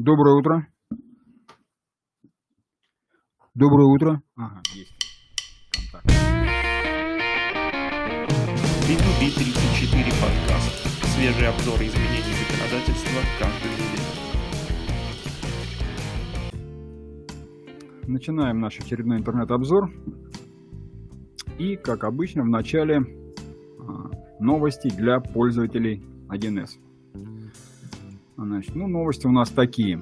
Доброе утро. Доброе утро. Ага, есть. Контакт. B2B 34 подкаст. Свежий обзор изменений законодательства каждую неделю. Начинаем наш очередной интернет-обзор. И, как обычно, в начале а, новости для пользователей 1С. Значит, ну, новости у нас такие.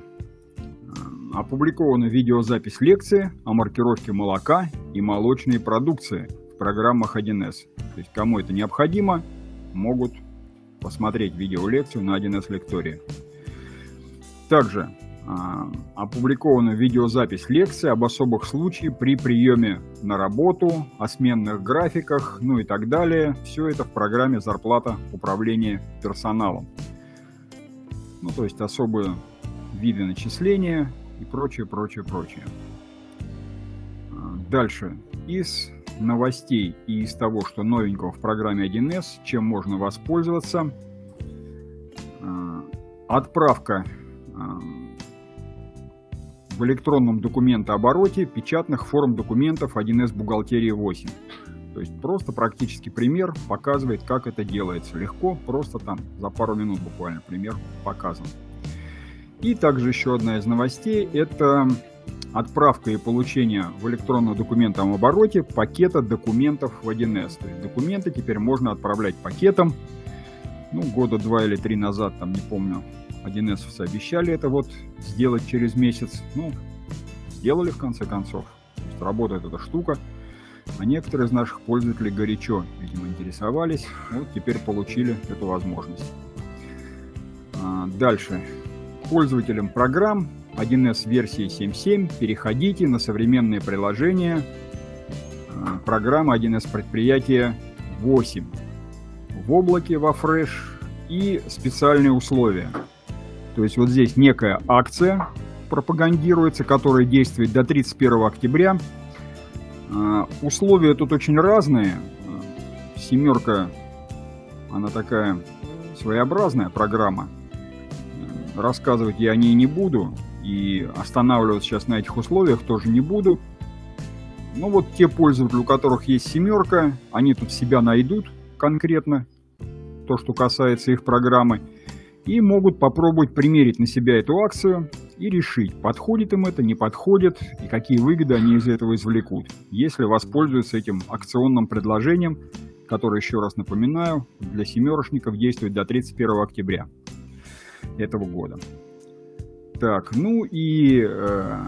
А, Опубликована видеозапись лекции о маркировке молока и молочной продукции в программах 1С. То есть, кому это необходимо, могут посмотреть видеолекцию на 1С лектории. Также а, опубликована видеозапись лекции об особых случаях при приеме на работу, о сменных графиках, ну и так далее. Все это в программе «Зарплата управления персоналом». Ну, то есть особые виды начисления и прочее, прочее, прочее. А, Дальше. Из новостей и из того, что новенького в программе 1С, чем можно воспользоваться. А, Отправка а, в электронном документообороте печатных форм документов 1С бухгалтерии 8. То есть просто практически пример показывает, как это делается. Легко, просто там за пару минут буквально пример показан. И также еще одна из новостей – это отправка и получение в электронном документном обороте пакета документов в 1С. То есть документы теперь можно отправлять пакетом. Ну, года два или три назад, там не помню, 1С обещали это вот сделать через месяц. Ну, сделали в конце концов. То есть работает эта штука. А некоторые из наших пользователей горячо, видимо, интересовались. Вот теперь получили эту возможность. А, Дальше. Пользователям программ 1С версии 7.7 переходите на современные приложения а, программы 1С предприятия 8 в облаке во Fresh и специальные условия. То есть вот здесь некая акция пропагандируется, которая действует до 31 октября. А, Условия тут очень разные. Семерка, она такая своеобразная программа. Рассказывать я о ней не буду. И останавливаться сейчас на этих условиях тоже не буду. Ну вот те пользователи, у которых есть семерка, они тут себя найдут конкретно. То, что касается их программы. И могут попробовать примерить на себя эту акцию и решить, подходит им это, не подходит, и какие выгоды они из этого извлекут, если воспользуются этим акционным предложением, которое, еще раз напоминаю, для семерочников действует до 31 октября этого года. Так, ну и э,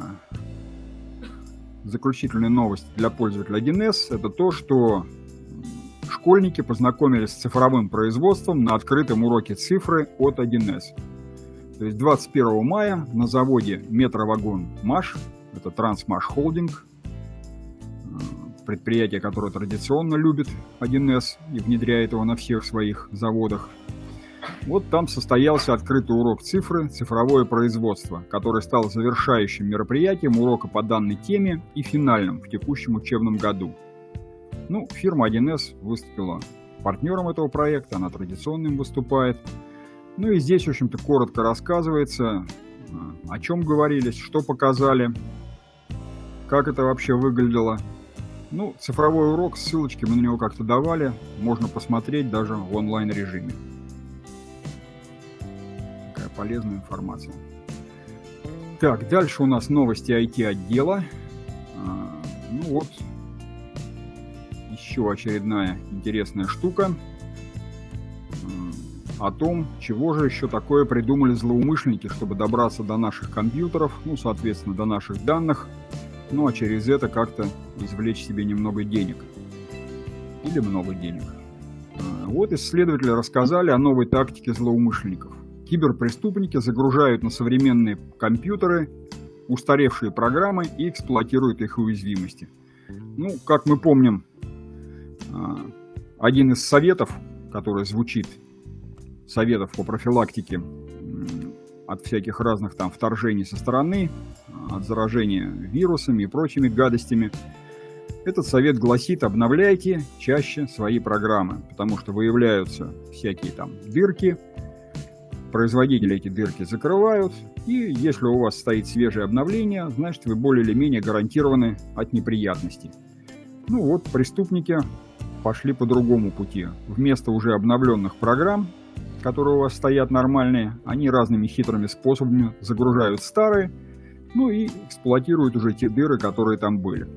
заключительная новость для пользователя 1С это то, что школьники познакомились с цифровым производством на открытом уроке цифры от 1С. То есть 21 мая на заводе Метровагон Маш, это Трансмаш Холдинг, э, предприятие, которое традиционно любит 1С и внедряет его на всех своих заводах. Вот там состоялся открытый урок цифры «Цифровое производство», который стал завершающим мероприятием урока по данной теме и финальным в текущем учебном году. Ну, фирма 1С выступила партнером этого проекта, она традиционным выступает. Ну и здесь, в общем-то, коротко рассказывается, а, о чем говорились, что показали, как это вообще выглядело. Ну, цифровой урок, ссылочки мы на него как-то давали, можно посмотреть даже в онлайн-режиме. Такая полезная информация. Так, дальше у нас новости IT-отдела. А, Ну вот, еще очередная интересная штука о том, чего же еще такое придумали злоумышленники, чтобы добраться до наших компьютеров, ну, соответственно, до наших данных, ну, а через это как-то извлечь себе немного денег. Или много денег. А, Вот исследователи рассказали о новой тактике злоумышленников. Киберпреступники загружают на современные компьютеры устаревшие программы и эксплуатируют их уязвимости. Ну, как мы помним, а, один из советов, который звучит, советов по профилактике от всяких разных там вторжений со стороны, от заражения вирусами и прочими гадостями, этот совет гласит, обновляйте чаще свои программы, потому что выявляются всякие там дырки, производители эти дырки закрывают, и если у вас стоит свежее обновление, значит вы более или менее гарантированы от неприятностей. Ну вот, преступники пошли по другому пути. Вместо уже обновленных программ, которые у вас стоят нормальные, они разными хитрыми способами загружают старые, ну и эксплуатируют уже те дыры, которые там были.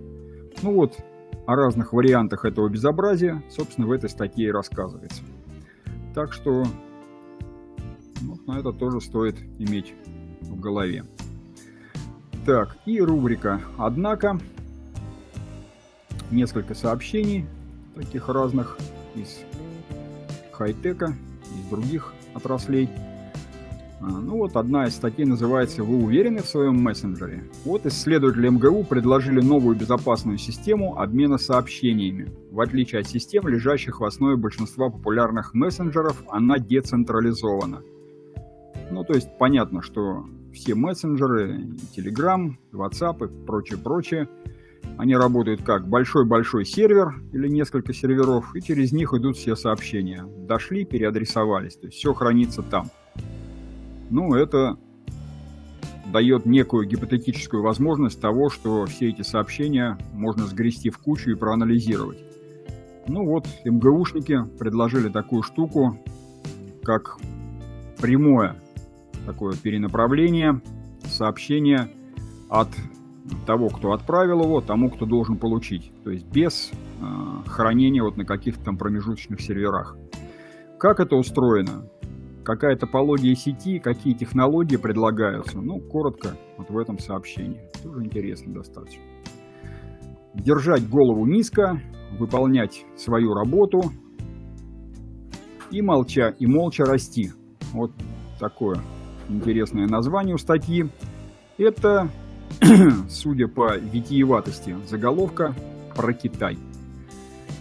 Ну вот, о разных вариантах этого безобразия, собственно, в этой статье и рассказывается. Так что ну, на это тоже стоит иметь в голове. Так, и рубрика «Однако». Несколько сообщений, таких разных, из хай-тека, других отраслей – а, ну вот одна из статей называется «Вы уверены в своем мессенджере?». Вот исследователи МГУ предложили новую безопасную систему обмена сообщениями. В отличие от систем, лежащих в основе большинства популярных мессенджеров, она децентрализована. Ну то есть понятно, что все мессенджеры, Telegram, WhatsApp и прочее-прочее, они работают как большой-большой сервер или несколько серверов, и через них идут все сообщения. Дошли, переадресовались, то есть все хранится там – ну, это дает некую гипотетическую возможность того, что все эти сообщения можно сгрести в кучу и проанализировать. Ну вот, МГУшники предложили такую штуку, как прямое такое перенаправление сообщения от того, кто отправил его, тому, кто должен получить. То есть без э, хранения вот на каких-то там промежуточных серверах. Как это устроено? какая топология сети, какие технологии предлагаются. Ну, коротко вот в этом сообщении. Тоже интересно достаточно. Держать голову низко, выполнять свою работу и молча, и молча расти. Вот такое интересное название у статьи. Это, судя по витиеватости заголовка, про Китай.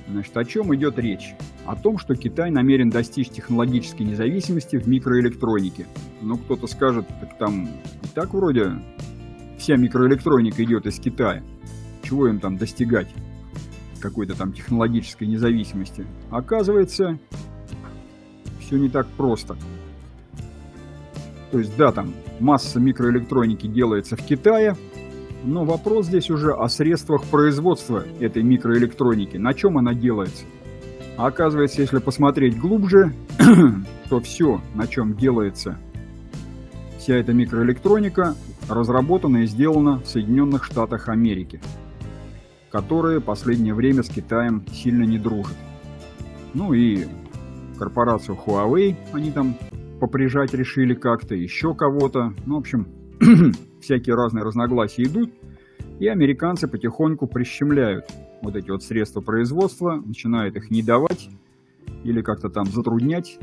Значит, о чем идет речь? о том, что Китай намерен достичь технологической независимости в микроэлектронике. Но кто-то скажет, так там и так вроде вся микроэлектроника идет из Китая. Чего им там достигать? Какой-то там технологической независимости. Оказывается, все не так просто. То есть, да, там масса микроэлектроники делается в Китае, но вопрос здесь уже о средствах производства этой микроэлектроники. На чем она делается? А оказывается, если посмотреть глубже, то все, на чем делается вся эта микроэлектроника, разработана и сделана в Соединенных Штатах Америки, которые последнее время с Китаем сильно не дружат. Ну и корпорацию Huawei они там поприжать решили как-то, еще кого-то. Ну, в общем, всякие разные разногласия идут, и американцы потихоньку прищемляют вот эти вот средства производства, начинает их не давать или как-то там затруднять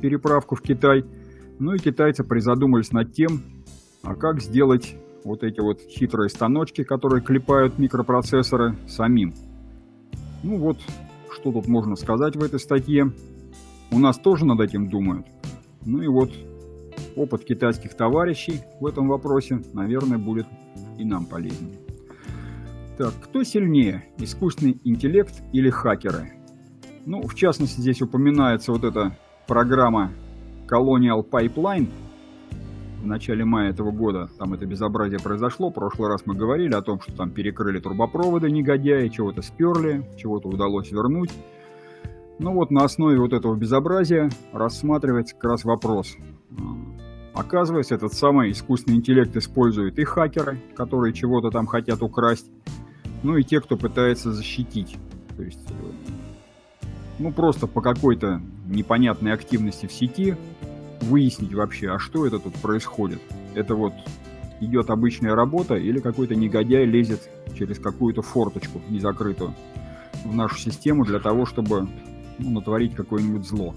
переправку в Китай. Ну и китайцы призадумались над тем, а как сделать вот эти вот хитрые станочки, которые клепают микропроцессоры, самим. Ну вот, что тут можно сказать в этой статье. У нас тоже над этим думают. Ну и вот, опыт китайских товарищей в этом вопросе, наверное, будет и нам полезен. Так, кто сильнее, искусственный интеллект или хакеры? Ну, в частности, здесь упоминается вот эта программа Colonial Pipeline в начале мая этого года. Там это безобразие произошло. В прошлый раз мы говорили о том, что там перекрыли трубопроводы негодяи, чего-то сперли, чего-то удалось вернуть. Ну вот на основе вот этого безобразия рассматривается как раз вопрос. Оказывается, этот самый искусственный интеллект используют и хакеры, которые чего-то там хотят украсть, ну и те, кто пытается защитить. То есть, э, ну просто по какой-то непонятной активности в сети выяснить вообще, а что это тут происходит. Это вот идет обычная работа или какой-то негодяй лезет через какую-то форточку незакрытую в нашу систему для того, чтобы ну, натворить какое-нибудь зло.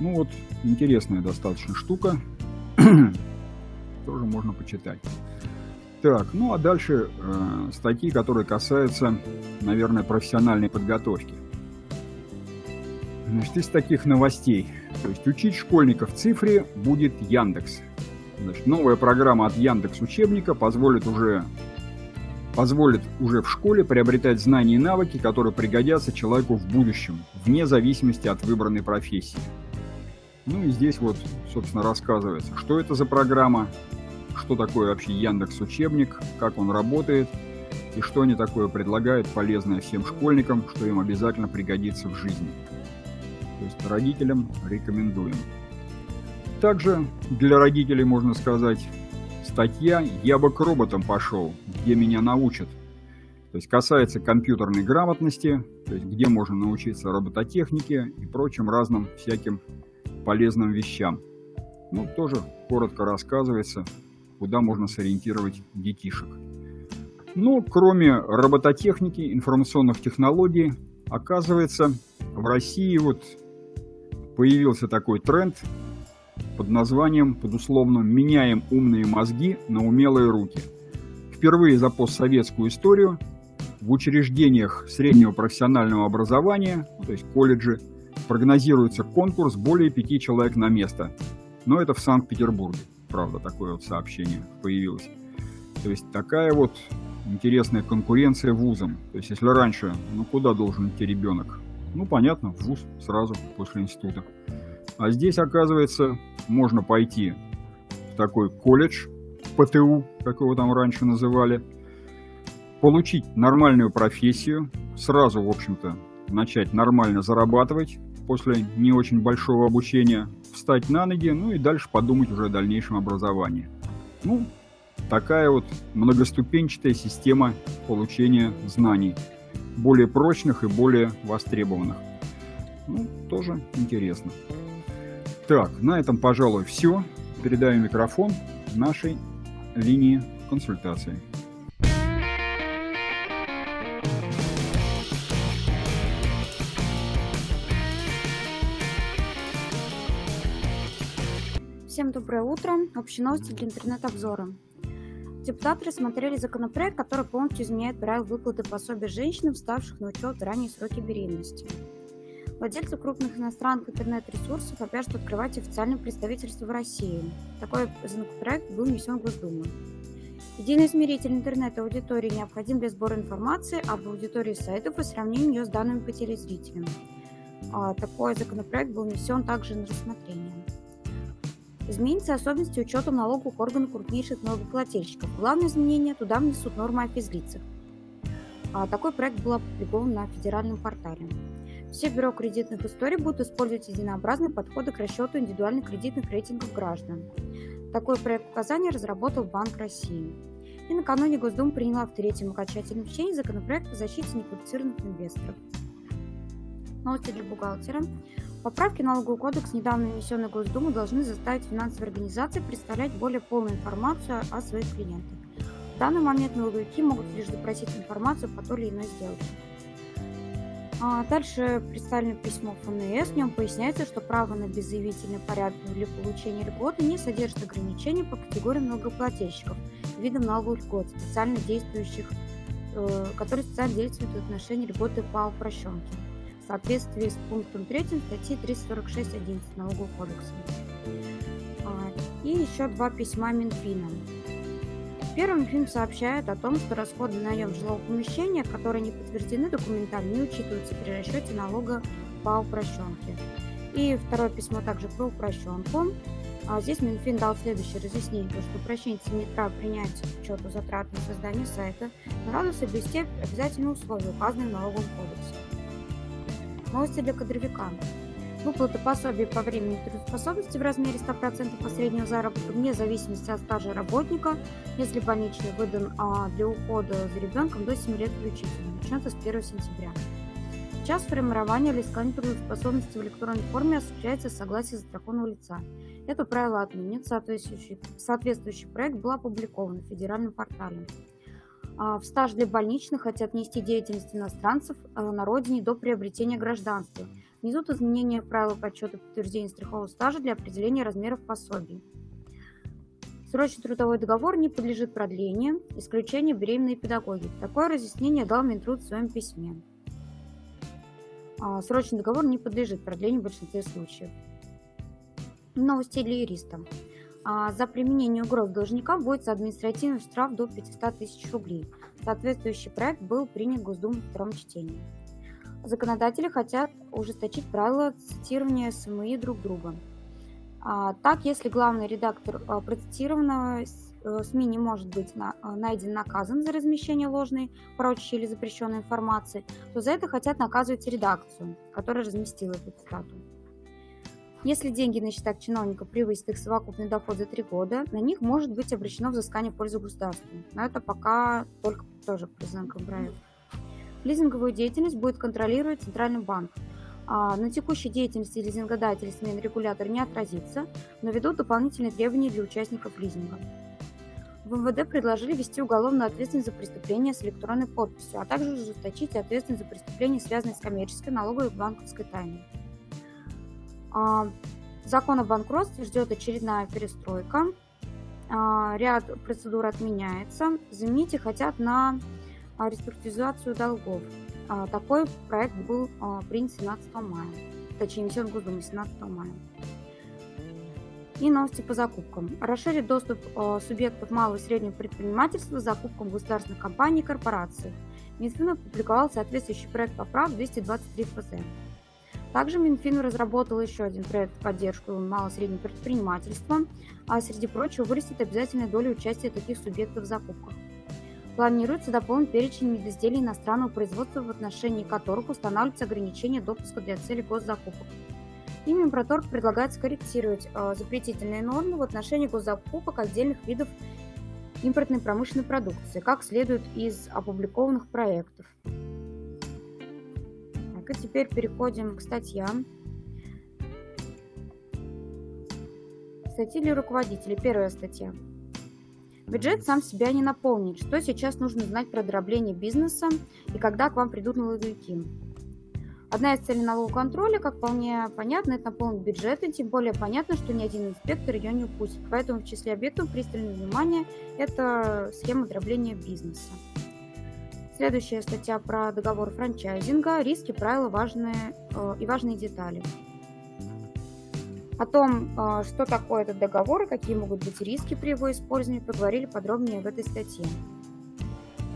Ну вот, интересная достаточно штука. Тоже можно почитать. Так, ну а дальше э, статьи, которые касаются, наверное, профессиональной подготовки. Значит, из таких новостей. То есть учить школьников цифре будет Яндекс. Значит, новая программа от Яндекс учебника позволит уже позволит уже в школе приобретать знания и навыки, которые пригодятся человеку в будущем, вне зависимости от выбранной профессии. Ну и здесь вот, собственно, рассказывается, что это за программа, что такое вообще Яндекс Учебник, как он работает и что они такое предлагают полезное всем школьникам, что им обязательно пригодится в жизни. То есть родителям рекомендуем. Также для родителей можно сказать статья «Я бы к роботам пошел, где меня научат». То есть касается компьютерной грамотности, то есть где можно научиться робототехнике и прочим разным всяким полезным вещам. Ну, тоже коротко рассказывается, куда можно сориентировать детишек. Ну, кроме робототехники, информационных технологий, оказывается, в России вот появился такой тренд под названием, под условным «меняем умные мозги на умелые руки». Впервые за постсоветскую историю в учреждениях среднего профессионального образования, то есть колледжи, прогнозируется конкурс более пяти человек на место. Но это в Санкт-Петербурге, правда, такое вот сообщение появилось. То есть такая вот интересная конкуренция вузом. То есть если раньше, ну куда должен идти ребенок? Ну понятно, в вуз сразу после института. А здесь, оказывается, можно пойти в такой колледж, ПТУ, как его там раньше называли, получить нормальную профессию, сразу, в общем-то, начать нормально зарабатывать после не очень большого обучения, встать на ноги, ну и дальше подумать уже о дальнейшем образовании. Ну, такая вот многоступенчатая система получения знаний, более прочных и более востребованных. Ну, тоже интересно. Так, на этом, пожалуй, все. Передаю микрофон нашей линии консультации. Всем доброе утро. Общие новости для интернет-обзора. Депутаты рассмотрели законопроект, который полностью изменяет правила выплаты пособия женщинам, вставших на учет в ранние сроки беременности. Владельцы крупных иностранных интернет-ресурсов обяжут открывать официальное представительство в России. Такой законопроект был внесен в Госдуму. Единый измеритель интернет-аудитории необходим для сбора информации об аудитории сайтов и сравнения ее с данными по телезрителям. А такой законопроект был внесен также на рассмотрение. Изменится особенности учета налоговых органов крупнейших налогоплательщиков. Главное изменение – туда внесут нормы о физлицах. А такой проект был опубликован на федеральном портале. Все бюро кредитных историй будут использовать единообразные подходы к расчету индивидуальных кредитных рейтингов граждан. Такой проект указания разработал Банк России. И накануне Госдума приняла в третьем окончательном чтении законопроект о защите неквалифицированных инвесторов. Новости для бухгалтера. Поправки в налоговый кодекс, недавно внесенные Госдуму, должны заставить финансовые организации представлять более полную информацию о своих клиентах. В данный момент налоговики могут лишь запросить информацию по той или иной сделке. А дальше представлено письмо ФНС. В нем поясняется, что право на беззаявительный порядок для получения льготы не содержит ограничений по категориям налогоплательщиков, видам налоговых льгот, специально действующих, э, которые специально действуют в отношении льготы по упрощенке соответствии с пунктом 3 статьи 346.11 Налогового кодекса. А, и еще два письма Минфина. Первым фильм сообщает о том, что расходы на наем жилого помещения, которые не подтверждены документально, не учитываются при расчете налога по упрощенке. И второе письмо также про упрощенку. А здесь Минфин дал следующее разъяснение, что упрощенец имеет право принять к учету затрат на создание сайта, но надо соблюсти обязательные условия, указанные в налоговом кодексе. Новости для кадровика. Выплата пособия по времени трудоспособности в размере 100% по среднему заработку вне зависимости от стажа работника, если больничный выдан а, для ухода за ребенком до 7 лет включительно, начнется с 1 сентября. Час формирования или искания трудоспособности в электронной форме осуществляется с согласия застрахованного лица. Это правило отменит. Соответствующий, соответствующий проект был опубликован на федеральном портале. А, в стаж для больничных хотят внести деятельность иностранцев а, на родине до приобретения гражданства – Внизу изменения правил подсчета подтверждения страхового стажа для определения размеров пособий. Срочный трудовой договор не подлежит продлению, исключение беременной педагоги. Такое разъяснение дал Минтруд в своем письме. А, срочный договор не подлежит продлению в большинстве случаев. Новости для юриста. А, за применение угроз должника будет административный штраф до 500 тысяч рублей. Соответствующий проект был принят Госдумой в втором чтении. Законодатели хотят ужесточить правила цитирования СМИ друг друга. А, так, если главный редактор а, процитированного э, СМИ не может быть на, найден наказан за размещение ложной, прочей или запрещенной информации, то за это хотят наказывать редакцию, которая разместила эту цитату. Если деньги на счетах чиновника превысят их совокупный доход за три года, на них может быть обращено взыскание в пользу государства. Но это пока только тоже признак проект. Лизинговую деятельность будет контролировать Центральный банк. А на текущей деятельности лизингодателей смен регулятор не отразится, но ведут дополнительные требования для участников лизинга. В МВД предложили ввести уголовную ответственность за преступление с электронной подписью, а также ужесточить ответственность за преступления, связанные с коммерческой, налоговой и банковской тайной. А, закон о банкротстве ждет очередная перестройка. А, ряд процедур отменяется. Заменить хотят на реструктуризацию долгов. А, такой проект был а, принят 17 мая, точнее, внесен в Госдуму 17 мая. И новости по закупкам. Расширит доступ а, субъектов малого и среднего предпринимательства к закупкам государственных компаний и корпораций. Минфин опубликовал соответствующий проект поправ 223 ФЗ. Также Минфин разработал еще один проект в поддержку малого и среднего предпринимательства, а среди прочего вырастет обязательная доля участия таких субъектов в закупках. Планируется дополнить перечень медизделий иностранного производства, в отношении которых устанавливаются ограничения допуска для цели госзакупок. И Минпроторг предлагает скорректировать э, запретительные нормы в отношении госзакупок отдельных видов импортной промышленной продукции, как следует из опубликованных проектов. Так, и теперь переходим к статьям. Статьи для руководителей. Первая статья. Бюджет сам себя не наполнит. Что сейчас нужно знать про дробление бизнеса и когда к вам придут налоговики? Одна из целей налогового контроля, как вполне понятно, это наполнить бюджет, и тем более понятно, что ни один инспектор ее не упустит. Поэтому в числе объектов пристального внимания это схема дробления бизнеса. Следующая статья про договор франчайзинга, риски, правила важные, э, и важные детали. О том, а, что такое этот договор и какие могут быть риски при его использовании, поговорили подробнее в этой статье.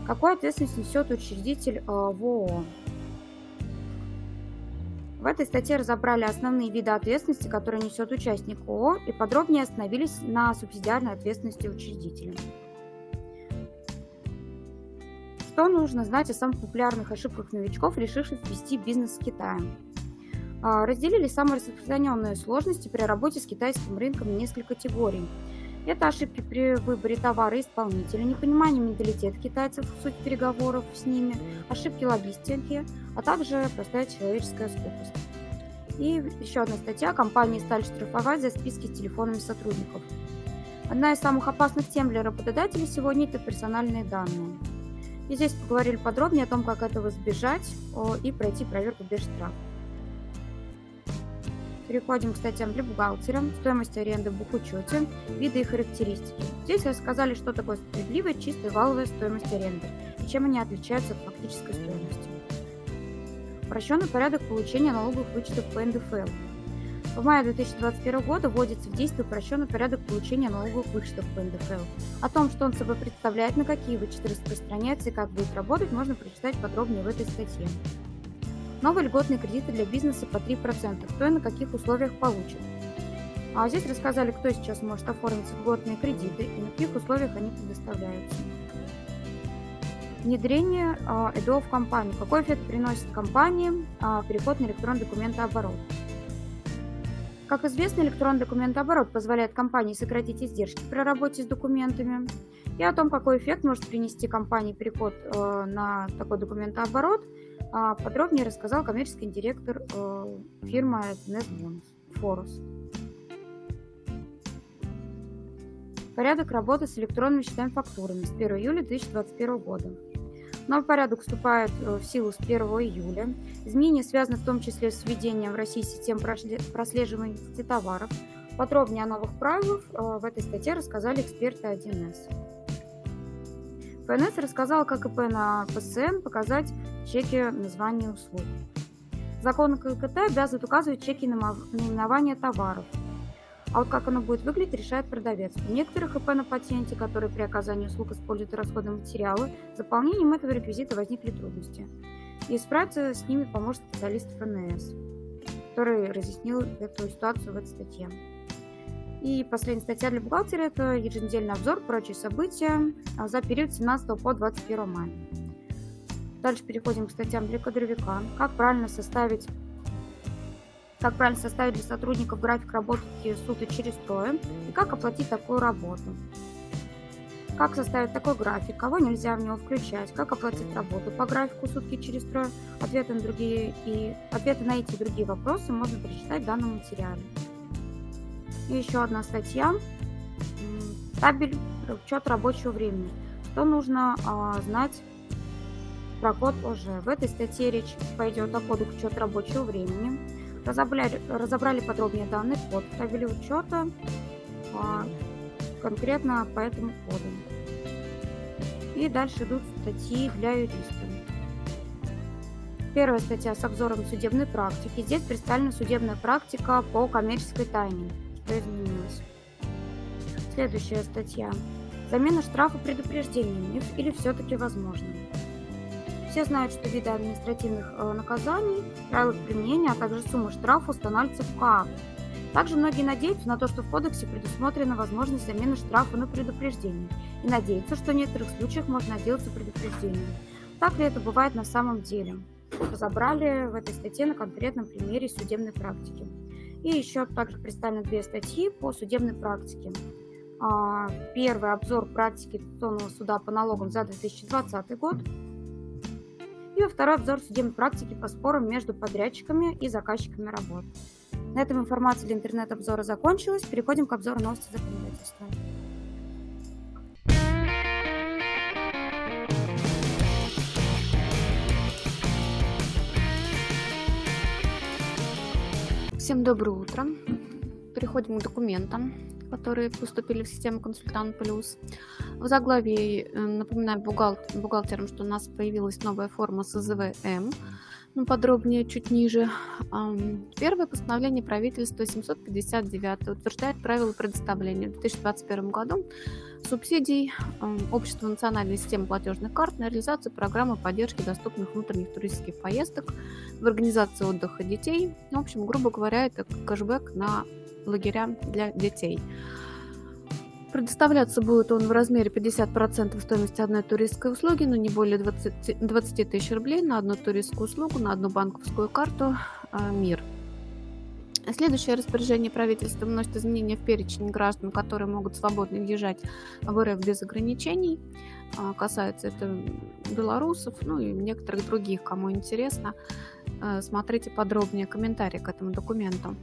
Какую ответственность несет учредитель а, в ООО? В этой статье разобрали основные виды ответственности, которые несет участник ООО, и подробнее остановились на субсидиарной ответственности учредителя. Что нужно знать о самых популярных ошибках новичков, решивших ввести бизнес в Китае? А, разделили самые распространенные сложности при работе с китайским рынком несколько категорий. Это ошибки при выборе товара и исполнителя, непонимание менталитета китайцев в суть переговоров с ними, ошибки логистики, а также простая человеческая скупость. И еще одна статья. Компании стали штрафовать за списки с телефонами сотрудников. Одна из самых опасных тем для работодателей сегодня – это персональные данные. И здесь поговорили подробнее о том, как этого избежать и пройти проверку без штрафа. Переходим к статьям для бухгалтера, стоимость аренды в бухучете, виды и характеристики. Здесь рассказали, что такое справедливая, чистая валовая стоимость аренды и чем они отличаются от фактической стоимости. Упрощенный порядок получения налоговых вычетов по НДФЛ. В мае 2021 года вводится в действие упрощенный порядок получения налоговых вычетов по НДФЛ. О том, что он собой представляет, на какие вычеты распространяется и как будет работать, можно прочитать подробнее в этой статье. Новые льготные кредиты для бизнеса по 3%. Кто и на каких условиях получит. А здесь рассказали, кто сейчас может оформить льготные кредиты и на каких условиях они предоставляются. Внедрение а, ЭДО в компанию. Какой эффект приносит компании а, переход на электронный документооборот? Как известно, электронный документооборот позволяет компании сократить издержки при работе с документами. И о том, какой эффект может принести компании переход э, на такой документооборот – а подробнее рассказал коммерческий директор э, фирмы Nest Форус. Порядок работы с электронными счетами фактурами с 1 июля 2021 года. Новый порядок вступает э, в силу с 1 июля. Изменения связаны в том числе с введением в России систем прослеживания товаров. Подробнее о новых правилах э, в этой статье рассказали эксперты 1С. ФНС рассказал, как ИП на ПСН показать чеки названия услуг. Закон ККТ обязывает указывать чеки на наименование товаров. А вот как оно будет выглядеть, решает продавец. У некоторых ИП на патенте, которые при оказании услуг используют расходные материалы, с заполнением этого реквизита возникли трудности. И справиться с ними поможет специалист ФНС, который разъяснил эту ситуацию в этой статье. И последняя статья для бухгалтера – это еженедельный обзор, прочие события а, за период 17 по 21 мая. Дальше переходим к статьям для кадровика. Как правильно составить как правильно составить для сотрудников график работы суток через трое и как оплатить такую работу. Как составить такой график, кого нельзя в него включать, как оплатить работу по графику сутки через трое, ответы на, другие и, ответы на эти и другие вопросы можно прочитать в данном материале. И еще одна статья. Табель учет рабочего времени. Что нужно а, знать про код ОЖ? В этой статье речь пойдет о коду учета рабочего времени. Разобрали, разобрали подробнее данный код табеле учета а, конкретно по этому коду. И дальше идут статьи для юриста. Первая статья с обзором судебной практики. Здесь представлена судебная практика по коммерческой тайне что изменилось. Следующая статья. Замена штрафа предупреждением или все-таки возможно? Все знают, что виды административных э, наказаний, правила применения, а также сумма штрафа устанавливаются в КАП. Также многие надеются на то, что в кодексе предусмотрена возможность замены штрафа на предупреждение и надеются, что в некоторых случаях можно отделаться предупреждением. Так ли это бывает на самом деле? Разобрали в этой статье на конкретном примере судебной практики. И еще также представлены две статьи по судебной практике. А, первый обзор практики Конституционного суда по налогам за 2020 год. Второй обзор судебной практики по спорам между подрядчиками и заказчиками работ. На этом информация для интернет-обзора закончилась. Переходим к обзору новостей законодательства. Всем доброе утро. Переходим к документам, которые поступили в систему Консультант Плюс. В заглавии э, напоминаем бухгалтерам, что у нас появилась новая форма СЗВМ. Ну, подробнее чуть ниже. Первое постановление правительства 759 утверждает правила предоставления в 2021 году субсидий Общества национальной системы платежных карт на реализацию программы поддержки доступных внутренних туристических поездок в организации отдыха детей. В общем, грубо говоря, это кэшбэк на лагеря для детей. Предоставляться будет он в размере 50% стоимости одной туристской услуги, но не более 20, 20 тысяч рублей на одну туристскую услугу, на одну банковскую карту а, «Мир». Следующее распоряжение правительства вносит изменения в перечень граждан, которые могут свободно въезжать в РФ без ограничений. А, касается это белорусов, ну и некоторых других, кому интересно. А, смотрите подробнее комментарии к этому документу.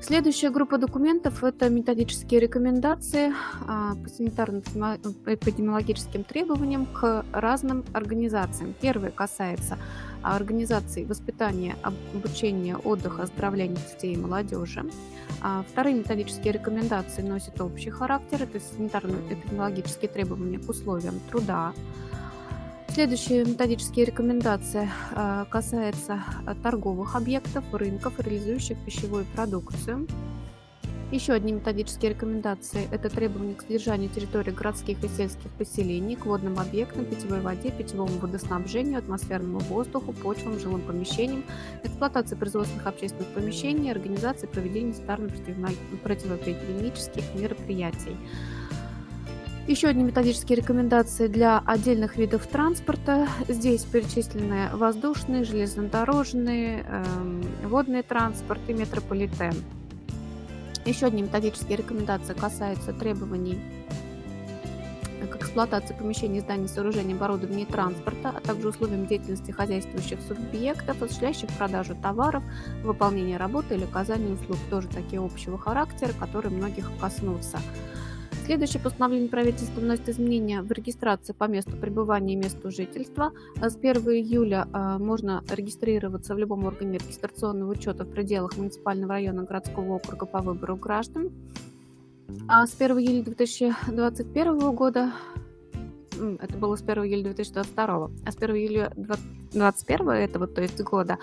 Следующая группа документов – это методические рекомендации а, по санитарно-эпидемиологическим требованиям к разным организациям. Первый касается организаций воспитания, обучения, отдыха, оздоровления детей и молодежи. А вторые методические рекомендации носят общий характер. Это санитарно-эпидемиологические требования к условиям труда, Следующие методические рекомендации а, касаются а, торговых объектов, рынков, реализующих пищевую продукцию. Еще одни методические рекомендации – это требования к содержанию территории городских и сельских поселений, к водным объектам, питьевой воде, питьевому водоснабжению, атмосферному воздуху, почвам, жилым помещениям, эксплуатации производственных общественных помещений, организации проведения санитарно-противоэпидемических мероприятий. Еще одни методические рекомендации для отдельных видов транспорта. Здесь перечислены воздушный, железнодорожный, э, водный транспорт и метрополитен. Еще одни методические рекомендации касаются требований к эксплуатации помещений, зданий, сооружений, оборудования и транспорта, а также условиям деятельности хозяйствующих субъектов, осуществляющих продажу товаров, выполнение работы или оказание услуг. Тоже такие общего характера, которые многих коснутся. Следующее постановление правительства вносит изменения в регистрацию по месту пребывания и месту жительства. С 1 июля а, можно регистрироваться в любом органе регистрационного учета в пределах муниципального района городского округа по выбору граждан. А с 1 июля 2021 года это было с 1 июля 2022, а с 1 июля 2021 этого, то есть года,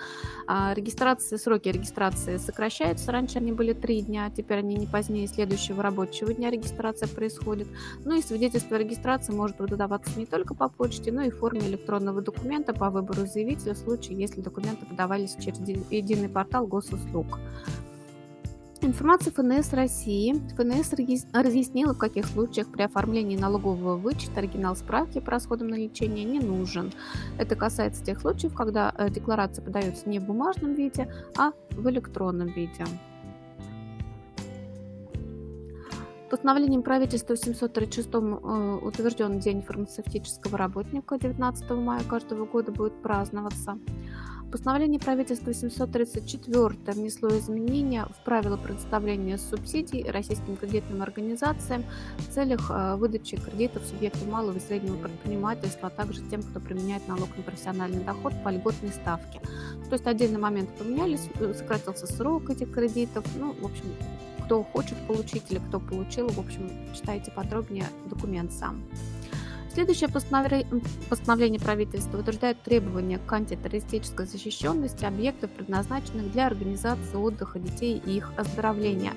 а, регистрации, сроки регистрации сокращаются. Раньше они были 3 дня, теперь они не позднее следующего рабочего дня регистрация происходит. Ну и свидетельство о регистрации может выдаваться не только по почте, но и в форме электронного документа по выбору заявителя в случае, если документы подавались через единый портал госуслуг. Информация ФНС России. ФНС разъяснила, в каких случаях при оформлении налогового вычета оригинал справки по расходам на лечение не нужен. Это касается тех случаев, когда э, декларация подается не в бумажном виде, а в электронном виде. Постановлением правительства 736 э, утвержден День фармацевтического работника 19 мая каждого года будет праздноваться. Постановление правительства 734 внесло изменения в правила предоставления субсидий российским кредитным организациям в целях э, выдачи кредитов субъекту малого и среднего предпринимательства, а также тем, кто применяет налог на профессиональный доход по льготной ставке. То есть отдельные моменты поменялись, э, сократился срок этих кредитов, ну, в общем, кто хочет получить или кто получил, в общем, читайте подробнее документ сам. Следующее постановление правительства утверждает требования к антитеррористической защищенности объектов, предназначенных для организации отдыха детей и их оздоровления.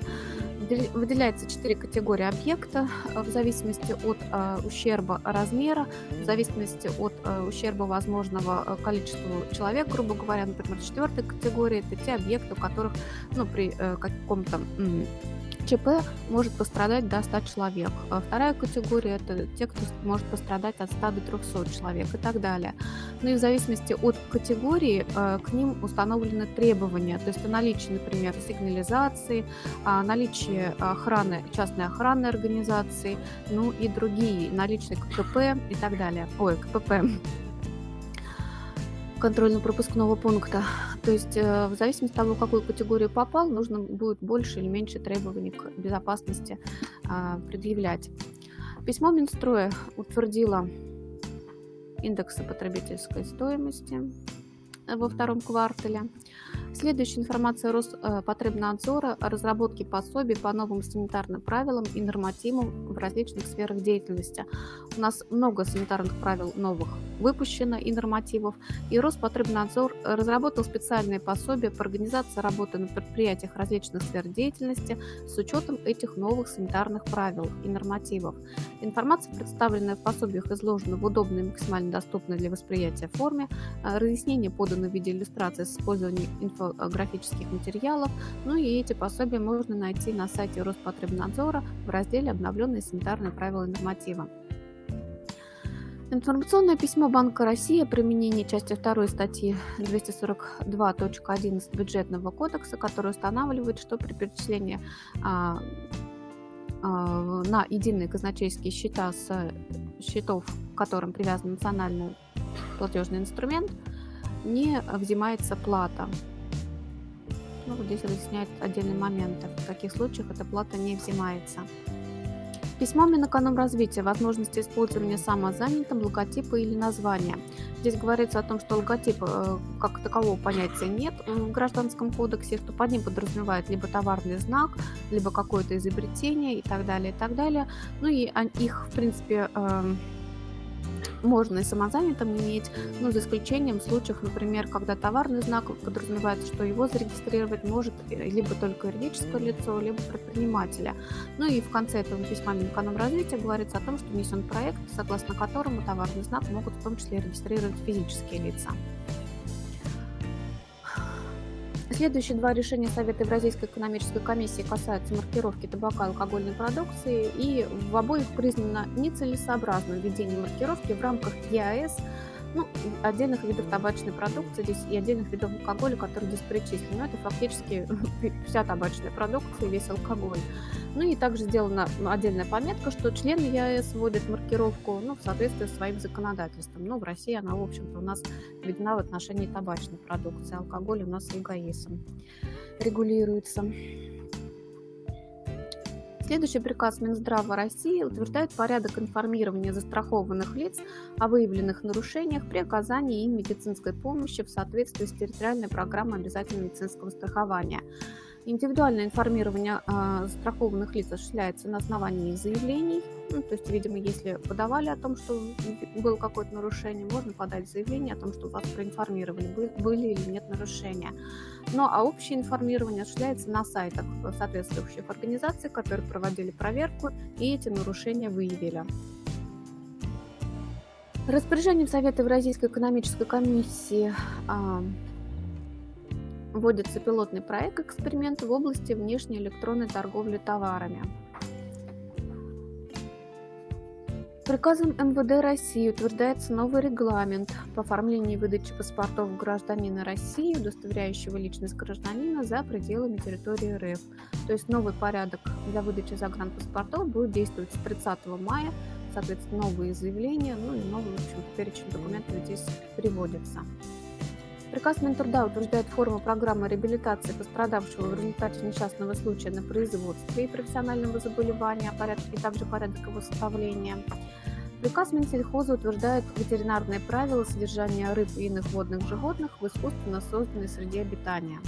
Выделяется четыре категории объекта э, в зависимости от э, ущерба размера, в зависимости от э, ущерба возможного э, количества человек, грубо говоря. Например, четвертая категория – это те объекты, у которых ну, при э, каком-то ЧП может пострадать до 100 человек. А вторая категория – это те, кто может пострадать от 100 до 300 человек и так далее. Ну и в зависимости от категории э, к ним установлены требования, то есть о наличии, например, сигнализации, о наличии охраны, частной охранной организации, ну и другие, наличие КПП и так далее. Ой, КПП контрольно-пропускного пункта. То есть э, в зависимости от того, в какую категорию попал, нужно будет больше или меньше требований к безопасности а, предъявлять. Письмо Минстроя утвердило индексы потребительской стоимости во втором квартале. Следующая информация Роспотребнадзора о разработке пособий по новым санитарным правилам и нормативам в различных сферах деятельности. У нас много санитарных правил новых выпущено и нормативов, и Роспотребнадзор разработал специальные пособия по организации работы на предприятиях различных сфер деятельности с учетом этих новых санитарных правил и нормативов. Информация, представленная в пособиях, изложена в удобной и максимально доступной для восприятия форме. Разъяснение подано в виде иллюстрации с использованием инфографических материалов. Ну и эти пособия можно найти на сайте Роспотребнадзора в разделе «Обновленные санитарные правила и нормативы». Информационное письмо Банка России о применении части 2 статьи 242.11 бюджетного кодекса, которая устанавливает, что при перечислении а, а, на единые казначейские счета с счетов, к которым привязан национальный платежный инструмент, не взимается плата. Ну, здесь разъясняет отдельные моменты. В каких случаях эта плата не взимается. Письмо Минэкономразвития возможности использования самозанятым логотипа или названия. Здесь говорится о том, что логотип э, как такового понятия нет в Гражданском кодексе, что под ним подразумевает либо товарный знак, либо какое-то изобретение и так далее, и так далее. Ну и их, в принципе, эм, можно и самозанятым иметь, но за исключением случаев, например, когда товарный знак подразумевается, что его зарегистрировать может либо только юридическое лицо, либо предпринимателя. Ну и в конце этого письма Минэкономразвития говорится о том, что внесен проект, согласно которому товарный знак могут в том числе регистрировать физические лица. Следующие два решения Совета Евразийской экономической комиссии касаются маркировки табака и алкогольной продукции, и в обоих признано нецелесообразным введение маркировки в рамках ЕАЭС ну, отдельных видов табачной продукции здесь и отдельных видов алкоголя, которые здесь перечислены. Это фактически вся табачная продукция, весь алкоголь. Ну и также сделана отдельная пометка, что члены ЕАЭС вводят маркировку ну, в соответствии с своим законодательством. Но ну, в России она, в общем-то, у нас введена в отношении табачной продукции. Алкоголь у нас ЕГАИСом регулируется. Следующий приказ Минздрава России утверждает порядок информирования застрахованных лиц о выявленных нарушениях при оказании им медицинской помощи в соответствии с территориальной программой обязательного медицинского страхования. Индивидуальное информирование э, застрахованных лиц осуществляется на основании заявлений. Ну, то есть, видимо, если подавали о том, что было какое-то нарушение, можно подать заявление о том, что вас проинформировали, были или нет нарушения. Ну а общее информирование осуществляется на сайтах соответствующих организаций, которые проводили проверку и эти нарушения выявили. Распоряжением Совета Евразийской экономической комиссии Вводится пилотный проект эксперимента в области внешней электронной торговли товарами. Приказом МВД России утверждается новый регламент по оформлению и выдаче паспортов гражданина России, удостоверяющего личность гражданина за пределами территории РФ. То есть новый порядок для выдачи загранпаспортов будет действовать с 30 мая, соответственно, новые заявления, ну и новый, в общем перечень документов здесь переводится. Приказ Минтруда утверждает форму программы реабилитации пострадавшего в результате несчастного случая на производстве и профессионального заболевания, порядок, и также порядок его составления. Приказ Минсельхоза утверждает ветеринарные правила содержания рыб и иных водных животных в искусственно созданной среде обитания.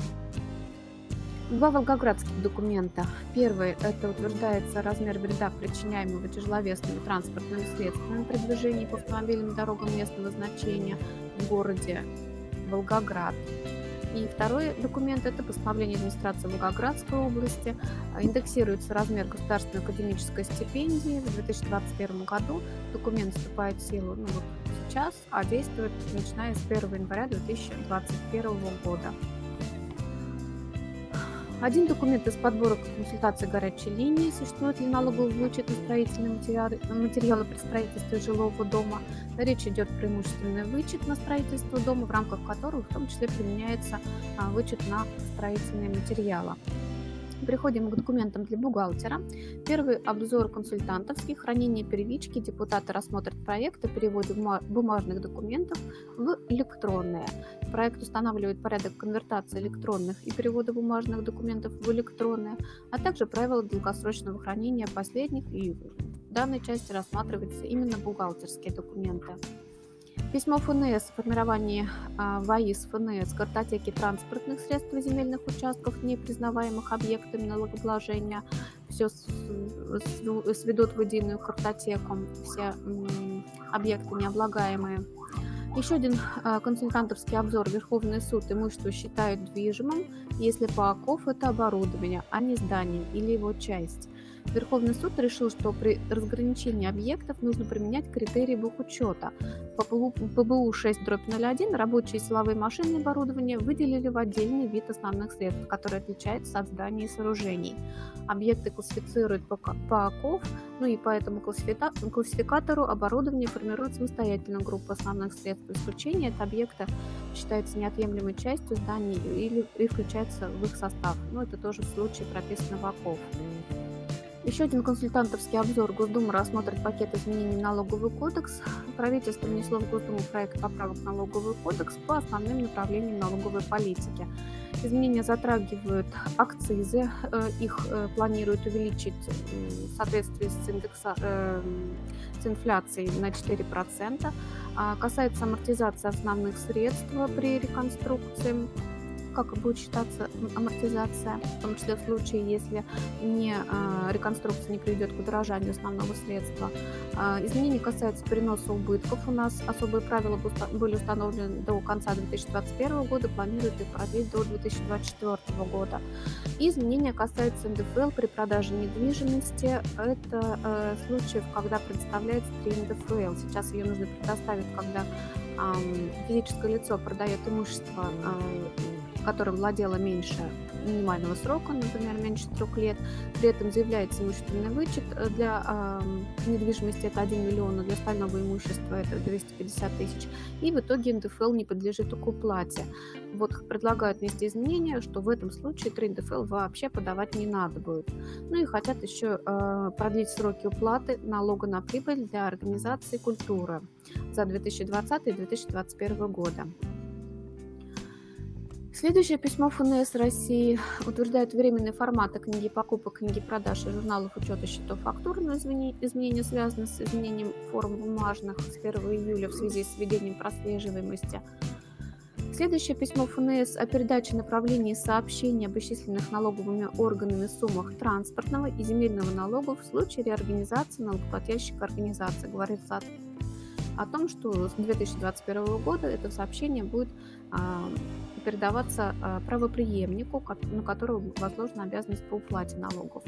Два волгоградских документа. Первый – это утверждается размер вреда, причиняемого тяжеловесными транспортными средствами при движении по автомобильным дорогам местного значения в городе Волгоград. И второй документ – это постановление администрации Волгоградской области. Индексируется размер государственной академической стипендии в 2021 году. Документ вступает в силу ну, вот сейчас, а действует начиная с 1 января 2021 года. Один документ из подборок консультации горячей линии, существует ли налоговый вычет на строительные материалы, материалы при строительстве жилого дома. Речь идет преимущественный вычет на строительство дома, в рамках которого в том числе применяется а, вычет на строительные материалы. Переходим к документам для бухгалтера. Первый обзор консультантовский, хранение первички. Депутаты рассмотрят проект о переводе бумажных документов в электронные. Проект устанавливает порядок конвертации электронных и перевода бумажных документов в электронные, а также правила долгосрочного хранения последних и в данной части рассматриваются именно бухгалтерские документы. Письмо ФНС о формировании а, ВАИС ФНС картотеки транспортных средств и земельных участков, не признаваемых объектами налогообложения, все сведут в единую картотеку, все объекты необлагаемые. Еще один а, консультантовский обзор. Верховный суд имущество считают движимым, если по ОКОВ это оборудование, а не здание или его часть. Верховный суд решил, что при разграничении объектов нужно применять критерии бухучета. По ПБУ 6.01 рабочие силовые машины и оборудование выделили в отдельный вид основных средств, который отличается от зданий и сооружений. Объекты классифицируют по, по ОКОВ, ну и по этому классификатору оборудование формирует самостоятельно группу основных средств. Исключение от объекта считается неотъемлемой частью зданий или и включается в их состав. Ну, это тоже в случае прописано в ОКОВ. Еще один консультантовский обзор. Госдума рассмотрит пакет изменений в налоговый кодекс. Правительство внесло в Госдуму проект поправок в налоговый кодекс по основным направлениям налоговой политики. Изменения затрагивают акцизы, э, их э, планируют увеличить в соответствии с, индекса, э, с инфляцией на 4%. А касается амортизации основных средств при реконструкции как будет считаться амортизация, в том числе в случае, если не, а, реконструкция не приведет к удорожанию основного средства. А, изменения касаются переноса убытков. У нас особые правила были установлены до конца 2021 года, планируют их продлить до 2024 года. И изменения касаются НДФЛ при продаже недвижимости. Это э, случаев, когда предоставляется 3 НДФЛ. Сейчас ее нужно предоставить, когда э, физическое лицо продает имущество э, которым владела меньше минимального срока, например, меньше трех лет. При этом заявляется имущественный вычет э, для э, недвижимости это 1 миллион, а для остального имущества это 250 тысяч. И в итоге НДФЛ не подлежит уплате. Вот предлагают внести изменения, что в этом случае 3 НДФЛ вообще подавать не надо будет. Ну и хотят еще э, продлить сроки уплаты налога на прибыль для организации культуры за 2020 и 2021 года. Следующее письмо ФНС России утверждает временные форматы книги покупок, книги продаж и журналов учета счетов фактур, но изменения связаны с изменением форм бумажных с 1 июля в связи с введением прослеживаемости. Следующее письмо ФНС о передаче направлений сообщений об исчисленных налоговыми органами суммах транспортного и земельного налогов в случае реорганизации налогоплательщика организации. Говорится о том, что с 2021 года это сообщение будет а, передаваться а, правоприемнику, на которого возложена обязанность по уплате налогов.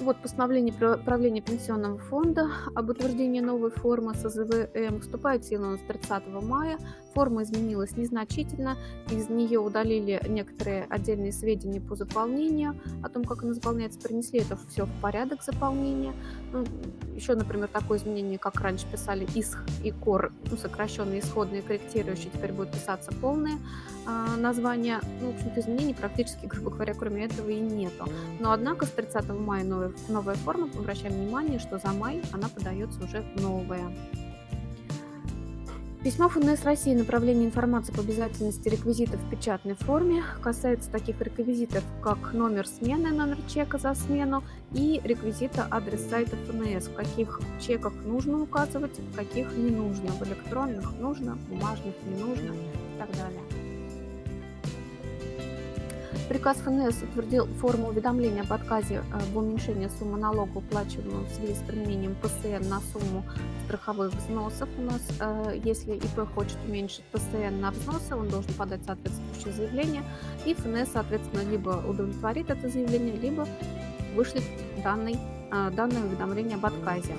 Вот постановление правления Пенсионного фонда об утверждении новой формы СЗВМ вступает в силу с 30 мая. Форма изменилась незначительно, из нее удалили некоторые отдельные сведения по заполнению, о том, как она заполняется, принесли это все в порядок заполнения. Ну, еще, например, такое изменение, как раньше писали ИСХ и КОР, ну, сокращенные исходные корректирующие, теперь будет писаться полное э, название. Ну, в общем-то, изменений практически, грубо говоря, кроме этого и нету. Но, однако, с 30 мая новая, новая форма, обращаем внимание, что за май она подается уже новая. Письмо ФНС России направление информации по обязательности реквизитов в печатной форме касается таких реквизитов, как номер смены, номер чека за смену и реквизита адрес сайта ФНС, в каких чеках нужно указывать, в каких не нужно, в электронных нужно, в бумажных не нужно и так далее. Приказ ФНС утвердил форму уведомления об отказе э, в уменьшении суммы налога, уплачиваемого в связи с применением ПСН на сумму страховых взносов. У нас, э, если ИП хочет уменьшить ПСН на взносы, он должен подать соответствующее заявление, и ФНС, соответственно, либо удовлетворит это заявление, либо вышлет данный, э, данное уведомление об отказе.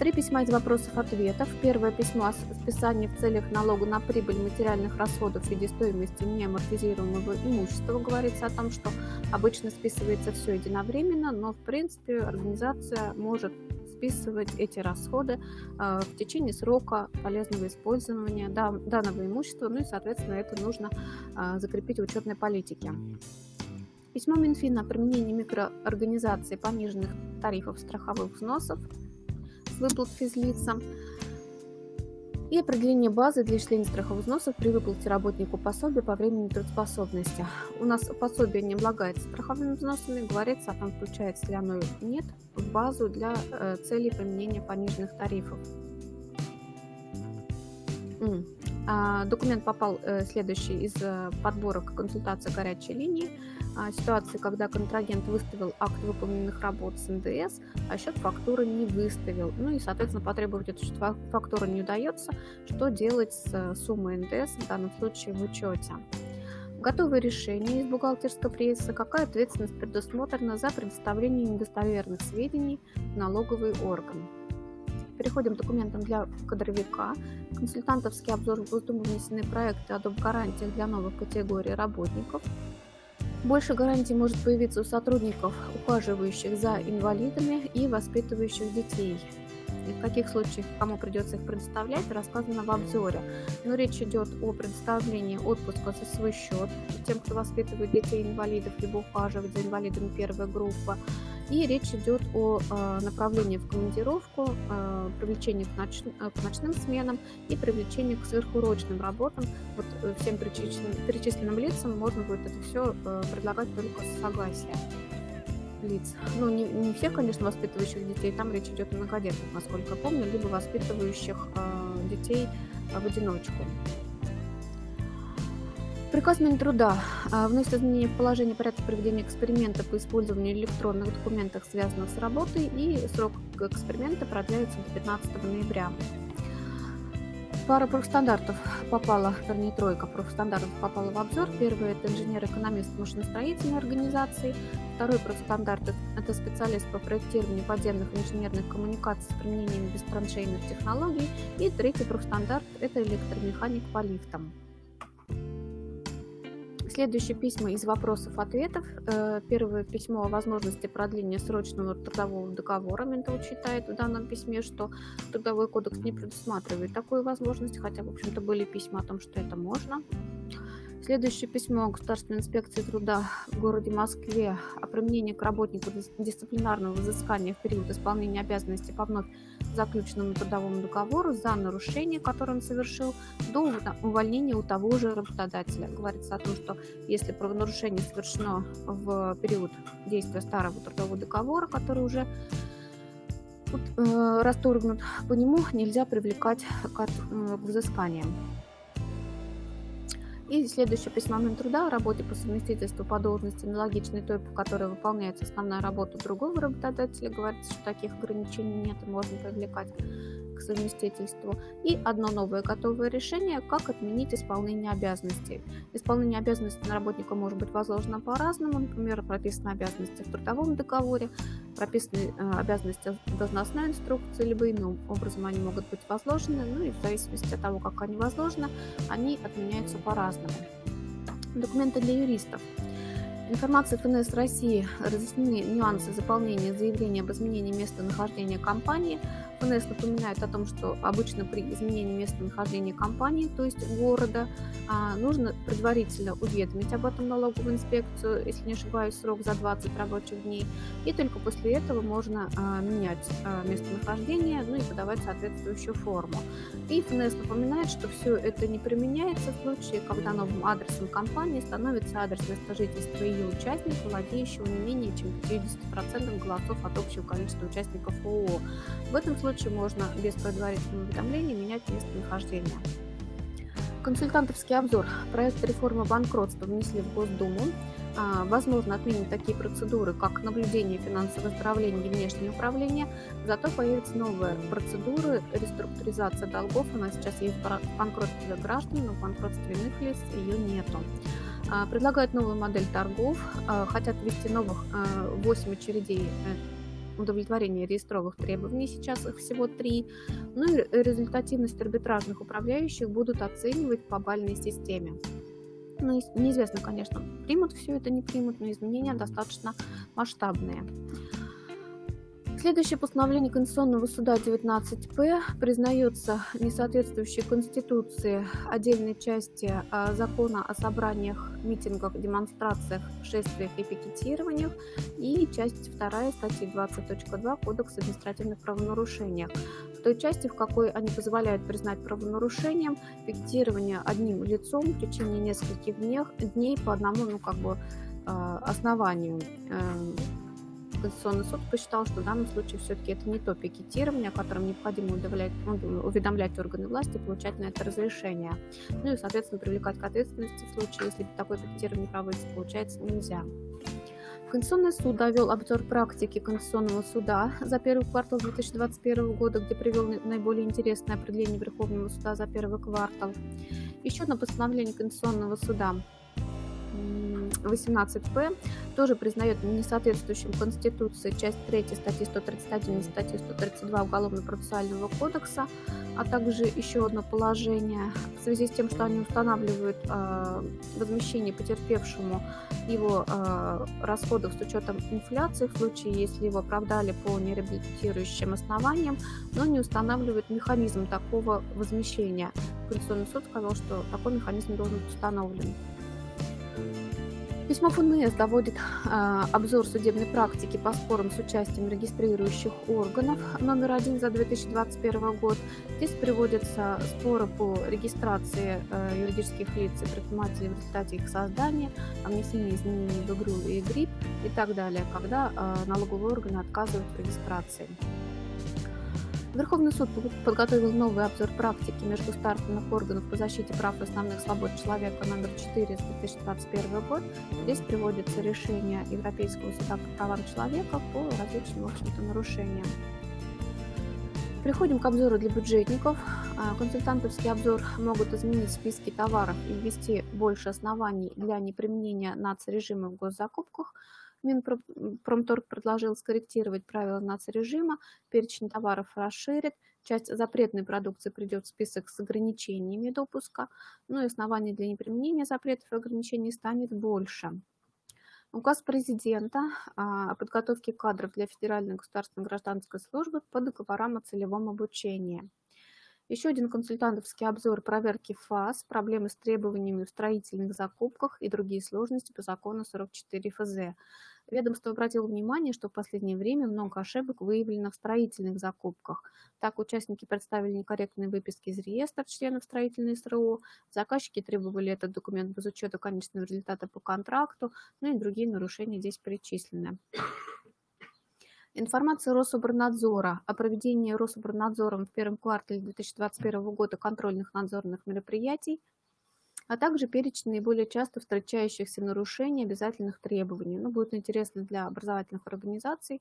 Три письма из вопросов-ответов. Первое письмо о списании в целях налога на прибыль материальных расходов в виде стоимости неамортизируемого имущества. Говорится о том, что обычно списывается все единовременно, но в принципе организация может списывать эти расходы э, в течение срока полезного использования данного имущества, ну и, соответственно, это нужно э, закрепить в учетной политике. Письмо Минфина о применении микроорганизации пониженных тарифов страховых взносов выплат физлицам и определение базы для исчисления страховых взносов при выплате работнику пособия по времени трудоспособности. У нас пособие не облагается страховыми взносами, говорится о том, включается ли оно или нет в базу для э, целей применения пониженных тарифов. А, документ попал э, следующий из э, подборок консультации горячей линии. А, ситуации, когда контрагент выставил акт выполненных работ с НДС, а счет фактуры не выставил. Ну и, соответственно, потребовать эту счет фактуры не удается. Что делать с э, суммой НДС в данном случае в учете? Готовое решение из бухгалтерского пресса, какая ответственность предусмотрена за предоставление недостоверных сведений в налоговый орган. Переходим к документам для кадровика. Консультантовский обзор в Госдуму внесены проекты о доп. гарантиях для новых категорий работников. Больше гарантий может появиться у сотрудников, ухаживающих за инвалидами и воспитывающих детей. И в каких случаях кому придется их предоставлять, рассказано в обзоре. Но речь идет о предоставлении отпуска за свой счет тем, кто воспитывает детей-инвалидов, либо ухаживает за инвалидами первой группы, и речь идет о э, направлении в командировку, э, привлечении к, ноч... Э, к ночным сменам и привлечении к сверхурочным работам. Вот всем перечисленным, перечисленным лицам можно будет это все предлагать только с согласия лиц. Ну, не, не всех, конечно, воспитывающих детей, там речь идет о многодетных, насколько помню, либо воспитывающих э, детей в одиночку. Приказ Минтруда а, вносит изменения в положение порядка проведения эксперимента по использованию электронных документов, связанных с работой, и срок эксперимента продляется до 15 ноября. Пара профстандартов попала, вернее тройка профстандартов попала в обзор. Первый – это инженер-экономист машиностроительной организации. Второй профстандарт – это специалист по проектированию подземных инженерных коммуникаций с применением бестраншейных технологий. И третий профстандарт – это электромеханик по лифтам. Следующие письма из вопросов-ответов. Э, первое письмо о возможности продления срочного трудового договора. Минтруд считает в данном письме, что трудовой кодекс не предусматривает такую возможность, хотя, в общем-то, были письма о том, что это можно. Следующее письмо Государственной инспекции труда в городе Москве о применении к работнику дисциплинарного взыскания в период исполнения обязанностей по вновь заключенному трудовому договору за нарушение, которое он совершил, до увольнения у того же работодателя. Говорится о том, что если правонарушение совершено в период действия старого трудового договора, который уже э, расторгнут, по нему нельзя привлекать к, э, взысканиям. И следующее письмо Минтруда о работе по совместительству по должности, аналогичной той, по которой выполняется основная работа другого работодателя. Говорится, что таких ограничений нет и можно привлекать совместительству. И одно новое готовое решение, как отменить исполнение обязанностей. Исполнение обязанностей на работника может быть возложено по-разному. Например, прописаны обязанности в трудовом договоре, прописаны э, обязанности должностной инструкции, либо иным образом они могут быть возложены, ну и в зависимости от того, как они возложены, они отменяются по-разному. Документы для юристов. Информация ФНС России разъяснены нюансы заполнения заявления об изменении места нахождения компании – ФНС напоминает о том, что обычно при изменении места нахождения компании, то есть города, а, нужно предварительно уведомить об этом налоговую инспекцию, если не ошибаюсь, срок за 20 рабочих дней, и только после этого можно а, менять а, местонахождение, ну и подавать соответствующую форму. И ФНС напоминает, что все это не применяется в случае, когда новым адресом компании становится адрес места жительства ее участника, владеющего не менее чем 50% голосов от общего количества участников ООО. В этом случае можно без предварительного уведомления менять местонахождение. Консультантовский обзор. Проект реформы банкротства внесли в Госдуму. А, возможно отменить такие процедуры, как наблюдение финансового оздоровления и внешнее управление. Зато появятся новые процедуры реструктуризации долгов. Она сейчас есть в банкротстве граждан, но в банкротстве иных лиц ее нету. А, предлагают новую модель торгов, а, хотят ввести новых 8 очередей э, удовлетворения реестровых требований, сейчас их всего три. Ну и результативность арбитражных управляющих будут оценивать по бальной системе. Ну, неизвестно, конечно, примут все это, не примут, но изменения достаточно масштабные. Следующее постановление Конституционного суда 19П признается несоответствующей Конституции отдельной части а, закона о собраниях, митингах, демонстрациях, шествиях и пикетированиях и часть 2 статьи 20.2 Кодекса административных правонарушений. В той части, в какой они позволяют признать правонарушением пикетирование одним лицом в течение нескольких дней по одному ну, как бы, а, основанию эм, Конституционный суд посчитал, что в данном случае все-таки это не то пикетирование, о котором необходимо ну, уведомлять органы власти и получать на это разрешение. Ну и, соответственно, привлекать к ответственности в случае, если такое пикетирование проводится, получается, нельзя. Конституционный суд довел обзор практики Конституционного суда за первый квартал 2021 года, где привел наиболее интересное определение Верховного суда за первый квартал. Еще одно постановление Конституционного суда 18П тоже признает несоответствующим Конституции часть 3 статьи 131 и статьи 132 Уголовно-процессуального кодекса, а также еще одно положение в связи с тем, что они устанавливают э, возмещение потерпевшему его э, расходов с учетом инфляции в случае, если его оправдали по нереабилитирующим основаниям, но не устанавливают механизм такого возмещения. Конституционный суд сказал, что такой механизм должен быть установлен. Письмо ФНС доводит э, обзор судебной практики по спорам с участием регистрирующих органов номер один за 2021 год. Здесь приводятся споры по регистрации э, юридических лиц и предпринимателей в результате их создания, о внесении изменений в игру и грипп и так далее, когда э, налоговые органы отказывают в регистрации. Верховный суд подготовил новый обзор практики межгосударственных органов по защите прав и основных свобод человека номер 4 с 2021 год. Здесь приводится решение Европейского суда по правам человека по различным, в общем-то, нарушениям. Переходим к обзору для бюджетников. А, консультантовский обзор могут изменить списки товаров и ввести больше оснований для неприменения нацрежима в госзакупках – Минпромторг предложил скорректировать правила нацрежима, перечень товаров расширит, часть запретной продукции придет в список с ограничениями допуска, но и оснований для неприменения запретов и ограничений станет больше. Указ президента о подготовке кадров для Федеральной государственной гражданской службы по договорам о целевом обучении. Еще один консультантовский обзор проверки ФАС, проблемы с требованиями в строительных закупках и другие сложности по закону 44 ФЗ. Ведомство обратило внимание, что в последнее время много ошибок выявлено в строительных закупках. Так, участники представили некорректные выписки из реестра членов строительной СРО, заказчики требовали этот документ без учета конечного результата по контракту, ну и другие нарушения здесь перечислены. Информация Рособорнадзора о проведении Рособорнадзором в первом квартале 2021 года контрольных надзорных мероприятий, а также перечень наиболее часто встречающихся нарушений обязательных требований. Ну, будет интересно для образовательных организаций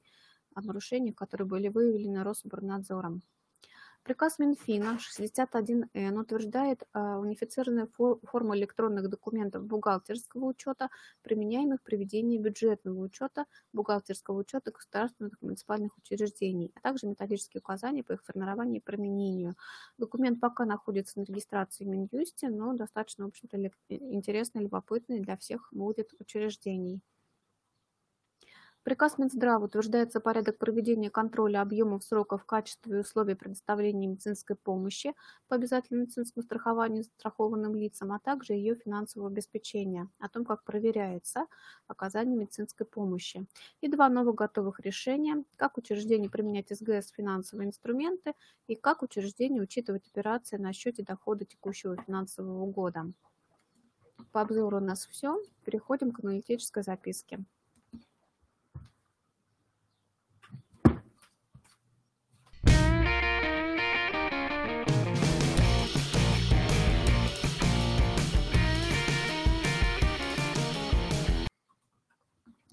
о нарушениях, которые были выявлены Рособорнадзором. Приказ Минфина 61Н утверждает а, унифицированные формы электронных документов бухгалтерского учета, применяемых при ведении бюджетного учета, бухгалтерского учета государственных и муниципальных учреждений, а также методические указания по их формированию и применению. Документ пока находится на регистрации в Минюсте, но достаточно, в общем-то, интересный, любопытный для всех будет учреждений. Приказ Минздрава утверждается порядок проведения контроля объемов сроков, качества и условий предоставления медицинской помощи по обязательному медицинскому страхованию страхованным лицам, а также ее финансового обеспечения, о том, как проверяется оказание медицинской помощи. И два новых готовых решения, как учреждение применять СГС финансовые инструменты и как учреждение учитывать операции на счете дохода текущего финансового года. По обзору у нас все. Переходим к аналитической записке.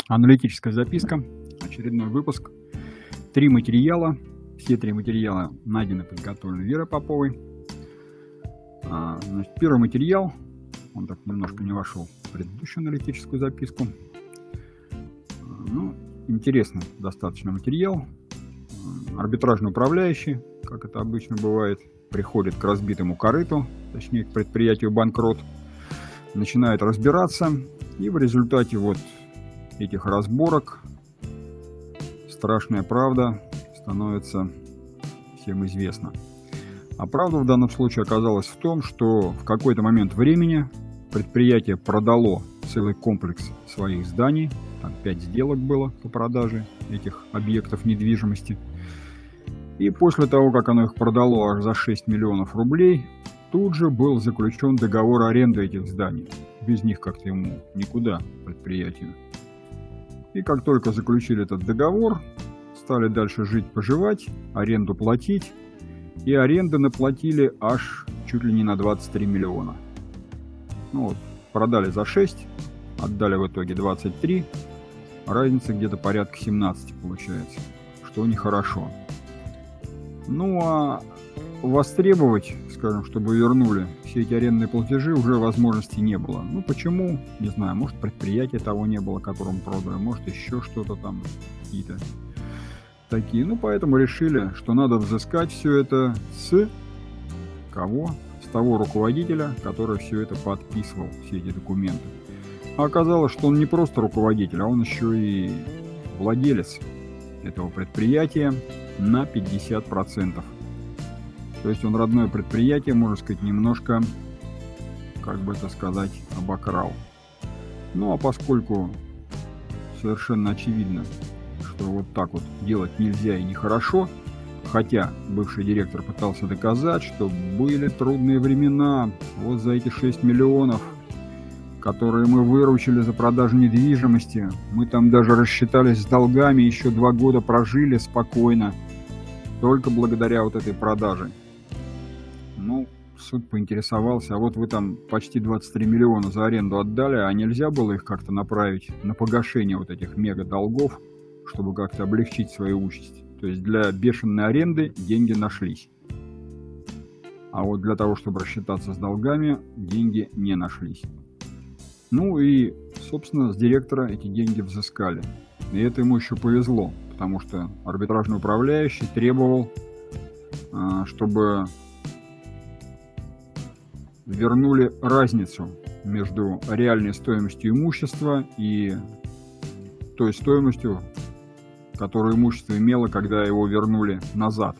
Аналитическая записка, очередной выпуск. Три материала. Все три материала найдены, подготовлены Верой Поповой. А, значит, первый материал, он так немножко не вошел в предыдущую аналитическую записку. А, ну, интересный достаточно материал. А, арбитражный управляющий, как это обычно бывает, приходит к разбитому корыту, точнее к предприятию банкрот, начинает разбираться, и в результате вот этих разборок страшная правда становится всем известна. А правда в данном случае оказалась в том, что в какой-то момент времени предприятие продало целый комплекс своих зданий, там 5 сделок было по продаже этих объектов недвижимости. И после того, как оно их продало аж за 6 миллионов рублей, тут же был заключен договор аренды этих зданий. Без них как-то ему никуда предприятию. И как только заключили этот договор, стали дальше жить-поживать, аренду платить. И аренды наплатили аж чуть ли не на 23 миллиона. Ну вот, продали за 6, отдали в итоге 23. Разница где-то порядка 17 получается, что нехорошо. Ну а востребовать, скажем, чтобы вернули все эти арендные платежи, уже возможности не было. Ну почему? Не знаю, может предприятия того не было, которому продали, может еще что-то там, какие-то такие. Ну поэтому решили, что надо взыскать все это с кого? С того руководителя, который все это подписывал, все эти документы. А оказалось, что он не просто руководитель, а он еще и владелец этого предприятия на 50%. То есть он родное предприятие, можно сказать, немножко, как бы это сказать, обокрал. Ну а поскольку совершенно очевидно, что вот так вот делать нельзя и нехорошо, хотя бывший директор пытался доказать, что были трудные времена, вот за эти 6 миллионов, которые мы выручили за продажу недвижимости, мы там даже рассчитались с долгами, еще два года прожили спокойно, только благодаря вот этой продаже. Ну, суд поинтересовался, а вот вы там почти 23 миллиона за аренду отдали, а нельзя было их как-то направить на погашение вот этих мега-долгов, чтобы как-то облегчить свою участь? То есть для бешеной аренды деньги нашлись. А вот для того, чтобы рассчитаться с долгами, деньги не нашлись. Ну и, собственно, с директора эти деньги взыскали. И это ему еще повезло, потому что арбитражный управляющий требовал, а, чтобы вернули разницу между реальной стоимостью имущества и той стоимостью, которую имущество имело, когда его вернули назад.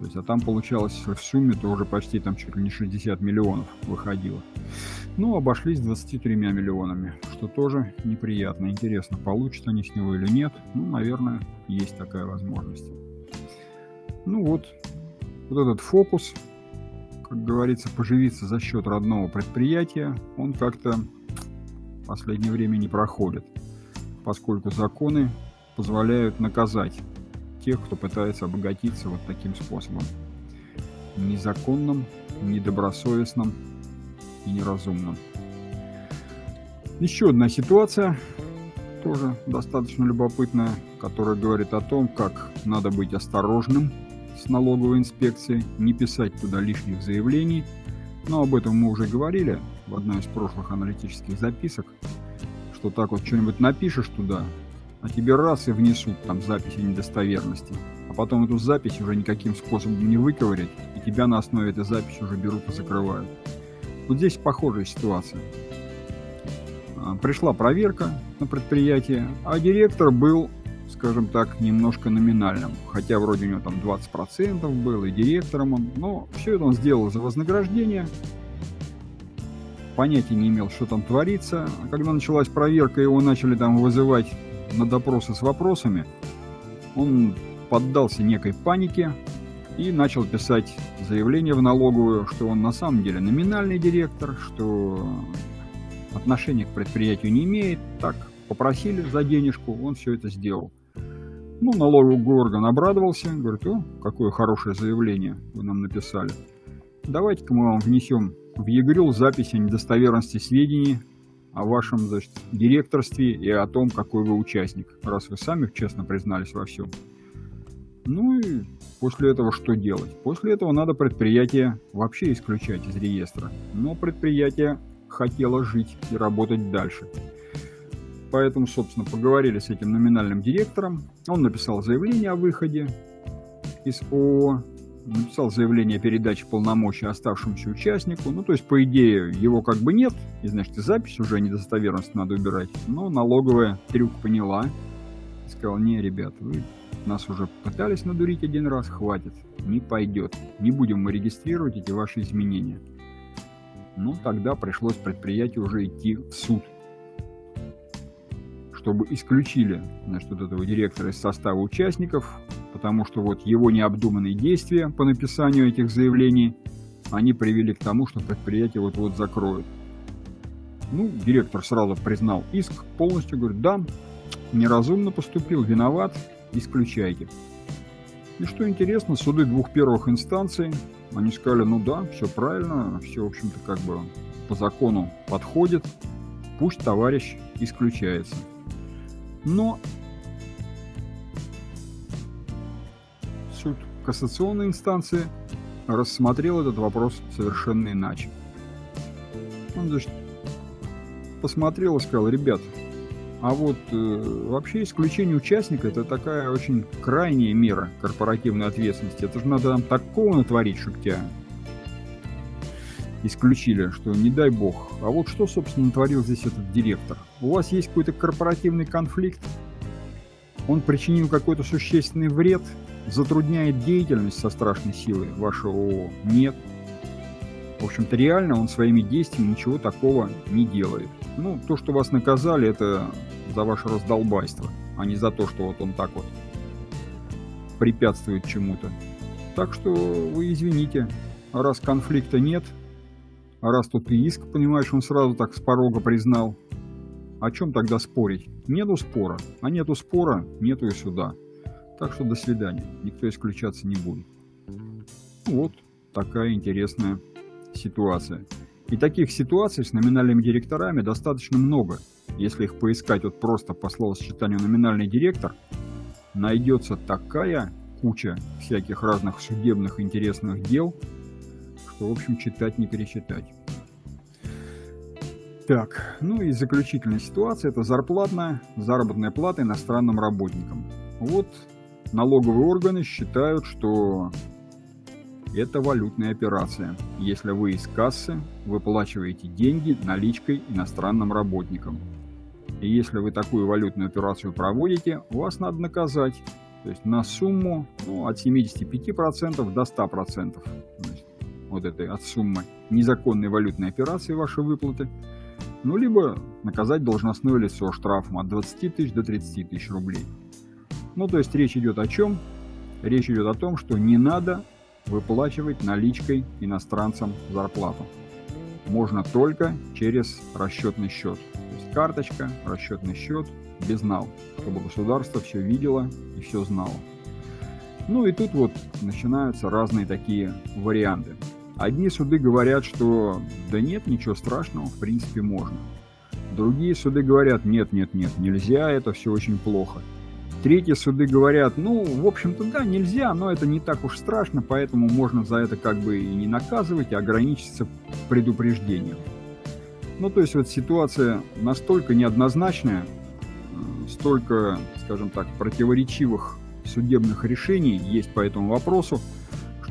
То есть, а там получалось в сумме то уже почти там чуть ли не 60 миллионов выходило. Ну, обошлись 23 миллионами, что тоже неприятно. Интересно, получат они с него или нет. Ну, наверное, есть такая возможность. Ну вот, вот этот фокус как говорится, поживиться за счет родного предприятия, он как-то в последнее время не проходит, поскольку законы позволяют наказать тех, кто пытается обогатиться вот таким способом. Незаконным, недобросовестным и неразумным. Еще одна ситуация, тоже достаточно любопытная, которая говорит о том, как надо быть осторожным с налоговой инспекцией, не писать туда лишних заявлений. Но об этом мы уже говорили в одной из прошлых аналитических записок, что так вот что-нибудь напишешь туда, а тебе раз и внесут там запись о недостоверности. А потом эту запись уже никаким способом не выковырять, и тебя на основе этой записи уже берут и закрывают. Вот здесь похожая ситуация. А, пришла проверка на предприятие, а директор был, скажем так, немножко номинальным. Хотя вроде у него там 20% был, и директором он, но все это он сделал за вознаграждение. Понятия не имел, что там творится. А когда началась проверка, его начали там вызывать на допросы с вопросами, он поддался некой панике и начал писать заявление в налоговую, что он на самом деле номинальный директор, что отношения к предприятию не имеет. Так, попросили за денежку, он все это сделал. Ну, налоговый орган обрадовался, говорит, о, какое хорошее заявление вы нам написали. Давайте-ка мы вам внесем в ЕГРЮЛ запись о недостоверности сведений о вашем значит, директорстве и о том, какой вы участник, раз вы сами честно признались во всем. Ну и после этого что делать? После этого надо предприятие вообще исключать из реестра. Но предприятие хотело жить и работать дальше. Поэтому, собственно, поговорили с этим номинальным директором. Он написал заявление о выходе из ООО, написал заявление о передаче полномочий оставшемуся участнику. Ну, то есть, по идее, его как бы нет, и, значит, и запись уже недостоверность надо убирать. Но налоговая трюк поняла и сказала, не, ребят, вы нас уже пытались надурить один раз, хватит, не пойдет. Не будем мы регистрировать эти ваши изменения. Ну, тогда пришлось предприятию уже идти в суд, чтобы исключили значит, вот этого директора из состава участников, потому что вот его необдуманные действия по написанию этих заявлений, они привели к тому, что предприятие вот-вот закроют. Ну, директор сразу признал иск полностью, говорит, да, неразумно поступил, виноват, исключайте. И что интересно, суды двух первых инстанций, они сказали, ну да, все правильно, все, в общем-то, как бы по закону подходит, пусть товарищ исключается. Но суд кассационной инстанции рассмотрел этот вопрос совершенно иначе. Он, значит, посмотрел и сказал, ребят, а вот э, вообще исключение участника это такая очень крайняя мера корпоративной ответственности. Это же надо там такого натворить, чтобы тебя исключили, что не дай бог. А вот что, собственно, натворил здесь этот директор? У вас есть какой-то корпоративный конфликт? Он причинил какой-то существенный вред? Затрудняет деятельность со страшной силой вашего ООО? Нет. В общем-то, реально он своими действиями ничего такого не делает. Ну, то, что вас наказали, это за ваше раздолбайство, а не за то, что вот он так вот препятствует чему-то. Так что вы извините, раз конфликта нет, а раз тут и иск, понимаешь, он сразу так с порога признал, о чем тогда спорить? Нету спора, а нету спора, нету и суда. Так что до свидания, никто исключаться не будет. Вот такая интересная ситуация. И таких ситуаций с номинальными директорами достаточно много. Если их поискать вот просто по словосочетанию номинальный директор, найдется такая куча всяких разных судебных интересных дел, что, в общем, читать не перечитать. Так, ну и заключительная ситуация – это зарплатная, заработная плата иностранным работникам. Вот налоговые органы считают, что это валютная операция, если вы из кассы выплачиваете деньги наличкой иностранным работникам. И если вы такую валютную операцию проводите, вас надо наказать. То есть на сумму ну, от 75% до 100%. Значит, вот этой от суммы незаконной валютной операции вашей выплаты. Ну, либо наказать должностное лицо штрафом от 20 тысяч до 30 тысяч рублей. Ну, то есть речь идет о чем? Речь идет о том, что не надо выплачивать наличкой иностранцам зарплату. Можно только через расчетный счет. То есть карточка, расчетный счет, безнал, чтобы государство все видело и все знало. Ну и тут вот начинаются разные такие варианты. Одни суды говорят, что да нет, ничего страшного, в принципе, можно. Другие суды говорят, нет, нет, нет, нельзя, это все очень плохо. Третьи суды говорят, ну, в общем-то, да, нельзя, но это не так уж страшно, поэтому можно за это как бы и не наказывать, а ограничиться предупреждением. Ну, то есть вот ситуация настолько неоднозначная, э, столько, скажем так, противоречивых судебных решений есть по этому вопросу,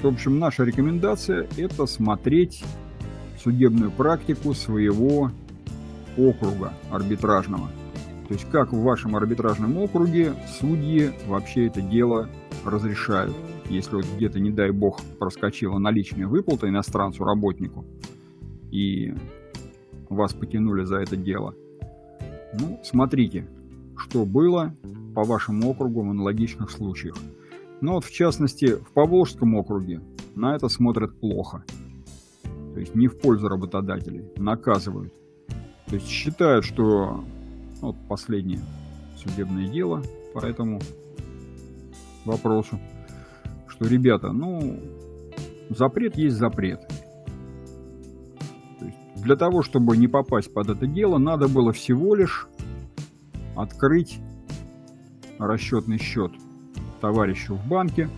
в общем, наша рекомендация – это смотреть судебную практику своего округа арбитражного. То есть как в вашем арбитражном округе судьи вообще это дело разрешают. Если вот где-то, не дай бог, проскочила наличная выплата иностранцу-работнику, и вас потянули за это дело. Ну, смотрите, что было по вашему округу в аналогичных случаях. Но вот в частности в Поволжском округе на это смотрят плохо. То есть не в пользу работодателей, наказывают. То есть считают, что вот последнее судебное дело по этому вопросу, что, ребята, ну, запрет есть запрет. То есть для того, чтобы не попасть под это дело, надо было всего лишь открыть расчетный счет товарищу в банке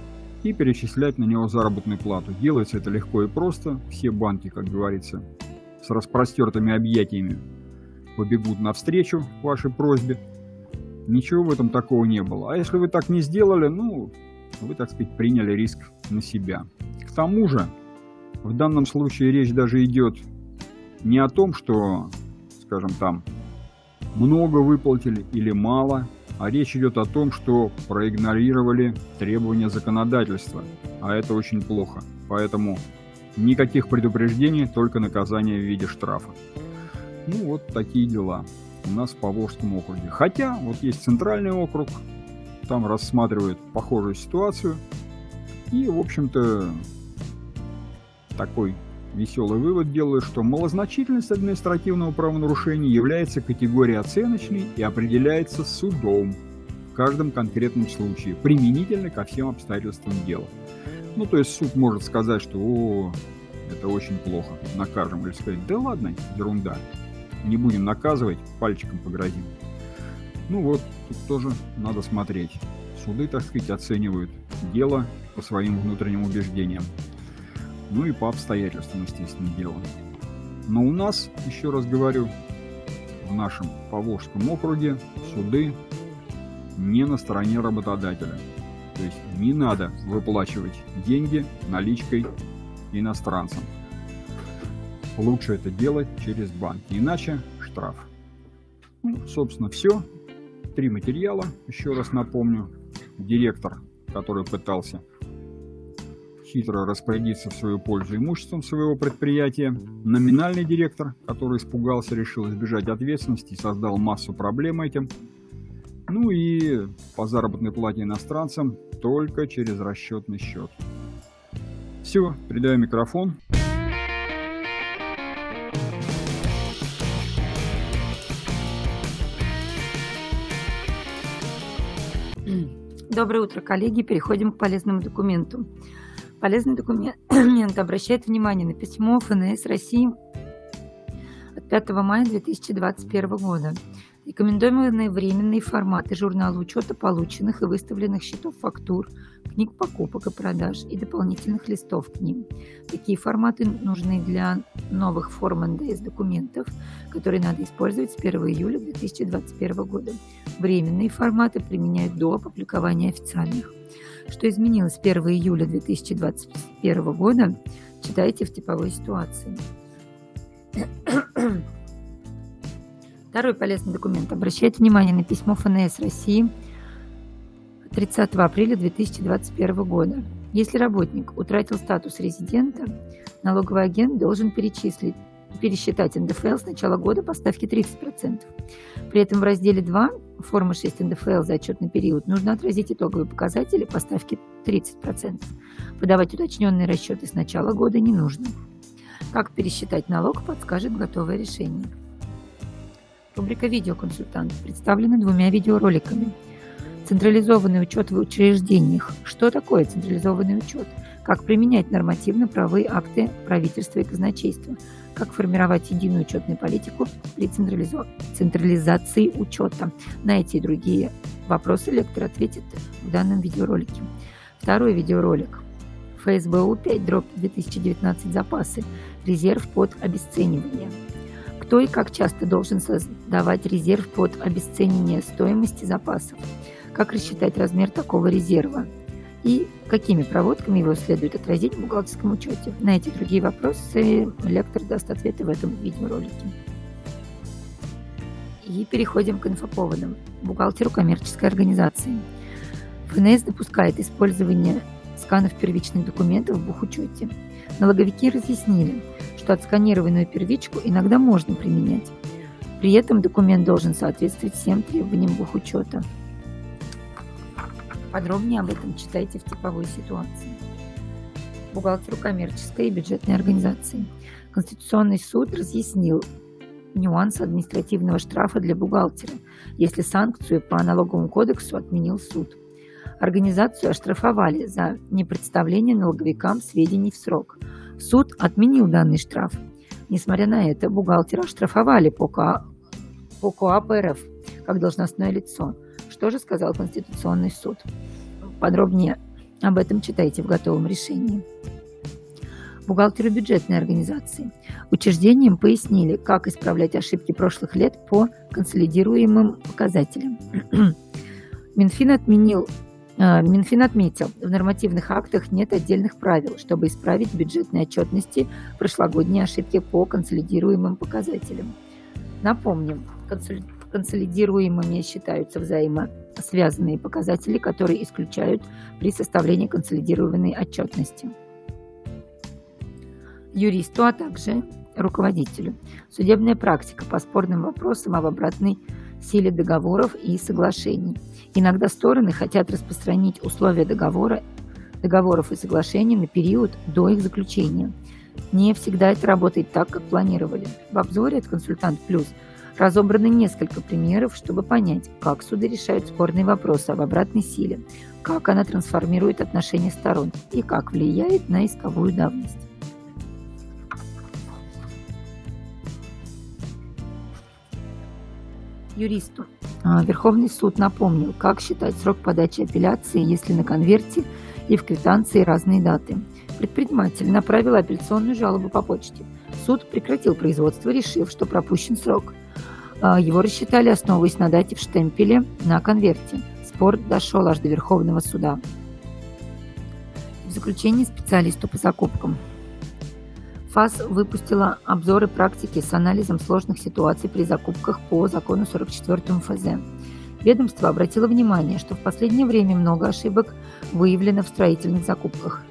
и перечислять на него заработную плату. Делается это легко и просто. Все банки, как говорится, с распростертыми объятиями побегут навстречу вашей просьбе. Ничего в этом такого не было. А если вы так не сделали, ну, вы, так сказать, приняли риск на себя. К тому же, в данном случае речь даже идет не о том, что, скажем там, много выплатили или мало, а речь идет о том, что проигнорировали требования законодательства, а это очень плохо. Поэтому никаких предупреждений, только наказание в виде штрафа. Ну вот такие дела у нас в Поволжском округе. Хотя вот есть центральный округ, там рассматривают похожую ситуацию. И, в общем-то, такой веселый вывод делаю, что малозначительность административного правонарушения является категорией оценочной и определяется судом в каждом конкретном случае, применительно ко всем обстоятельствам дела. Ну, то есть суд может сказать, что «О, это очень плохо, накажем», или сказать «Да ладно, ерунда, не будем наказывать, пальчиком погрозим. Ну вот, тут тоже надо смотреть. Суды, так сказать, оценивают дело по своим внутренним убеждениям. Ну и по обстоятельствам, естественно, дела. Но у нас, еще раз говорю, в нашем Поволжском округе суды не на стороне работодателя. То есть не надо выплачивать деньги наличкой иностранцам лучше это делать через банк, иначе штраф. Ну, собственно, все. Три материала, еще раз напомню. Директор, который пытался хитро распорядиться в свою пользу имуществом своего предприятия. Номинальный директор, который испугался, решил избежать ответственности создал массу проблем этим. Ну и по заработной плате иностранцам только через расчетный счет. Все, передаю микрофон. Доброе утро, коллеги. Переходим к полезному документу. Полезный документ обращает внимание на письмо ФНС России от 5 мая 2021 года. Рекомендуемые временные форматы журнала учета полученных и выставленных счетов фактур, книг покупок и продаж и дополнительных листов к ним. Такие форматы нужны для новых форм НДС документов, которые надо использовать с 1 июля 2021 года. Временные форматы применяют до опубликования официальных. Что изменилось с 1 июля 2021 года, читайте в типовой ситуации. Второй полезный документ обращает внимание на письмо ФНС России 30 апреля 2021 года. Если работник утратил статус резидента, налоговый агент должен перечислить пересчитать НДФЛ с начала года по ставке 30%. При этом в разделе 2 формы 6 НДФЛ за отчетный период нужно отразить итоговые показатели по ставке 30%. Подавать уточненные расчеты с начала года не нужно. Как пересчитать налог, подскажет готовое решение. Рубрика «Видеоконсультант» представлена двумя видеороликами. Централизованный учет в учреждениях. Что такое централизованный учет? Как применять нормативно-правовые акты правительства и казначейства? Как формировать единую учетную политику при централизации учета? На эти и другие вопросы лектор ответит в данном видеоролике. Второй видеоролик. ФСБУ 5 дробь 2019 запасы. Резерв под обесценивание. Кто и как часто должен создавать резерв под обесценивание стоимости запасов? Как рассчитать размер такого резерва? И какими проводками его следует отразить в бухгалтерском учете? На эти другие вопросы лектор даст ответы в этом видеоролике. И переходим к инфоповодам. Бухгалтеру коммерческой организации. ФНС допускает использование сканов первичных документов в бухучете. Налоговики разъяснили, что отсканированную первичку иногда можно применять. При этом документ должен соответствовать всем требованиям бухучета. Подробнее об этом читайте в типовой ситуации. Бухгалтеру коммерческой и бюджетной организации. Конституционный суд разъяснил нюанс административного штрафа для бухгалтера, если санкцию по налоговому кодексу отменил суд. Организацию оштрафовали за непредставление налоговикам сведений в срок. Суд отменил данный штраф. Несмотря на это, бухгалтера оштрафовали по, КОА, по КОАП РФ как должностное лицо. Что же сказал Конституционный суд? Подробнее об этом читайте в готовом решении. Бухгалтеры бюджетной организации. Учреждениям пояснили, как исправлять ошибки прошлых лет по консолидируемым показателям. Минфин отменил а, Минфин отметил, в нормативных актах нет отдельных правил, чтобы исправить бюджетные отчетности прошлогодние ошибки по консолидируемым показателям. Напомним, консолидируемыми считаются взаимосвязанные показатели, которые исключают при составлении консолидированной отчетности. Юристу, а также руководителю. Судебная практика по спорным вопросам об обратной силе договоров и соглашений. Иногда стороны хотят распространить условия договора, договоров и соглашений на период до их заключения. Не всегда это работает так, как планировали. В обзоре от «Консультант Плюс» разобраны несколько примеров, чтобы понять, как суды решают спорные вопросы об обратной силе, как она трансформирует отношения сторон и как влияет на исковую давность. юристу. А, Верховный суд напомнил, как считать срок подачи апелляции, если на конверте и в квитанции разные даты. Предприниматель направил апелляционную жалобу по почте. Суд прекратил производство, решив, что пропущен срок. А, его рассчитали, основываясь на дате в штемпеле на конверте. Спор дошел аж до Верховного суда. В заключение специалисту по закупкам. ФАС выпустила обзоры практики с анализом сложных ситуаций при закупках по закону 44 ФЗ. Ведомство обратило внимание, что в последнее время много ошибок выявлено в строительных закупках.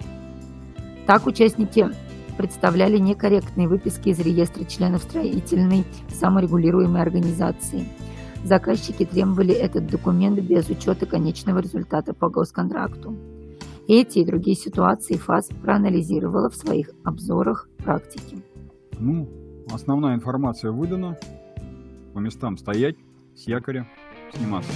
Так участники представляли некорректные выписки из реестра членов строительной саморегулируемой организации. Заказчики требовали этот документ без учета конечного результата по госконтракту. Эти и другие ситуации ФАС проанализировала в своих обзорах практики. Ну, основная информация выдана. По местам стоять, с якоря сниматься.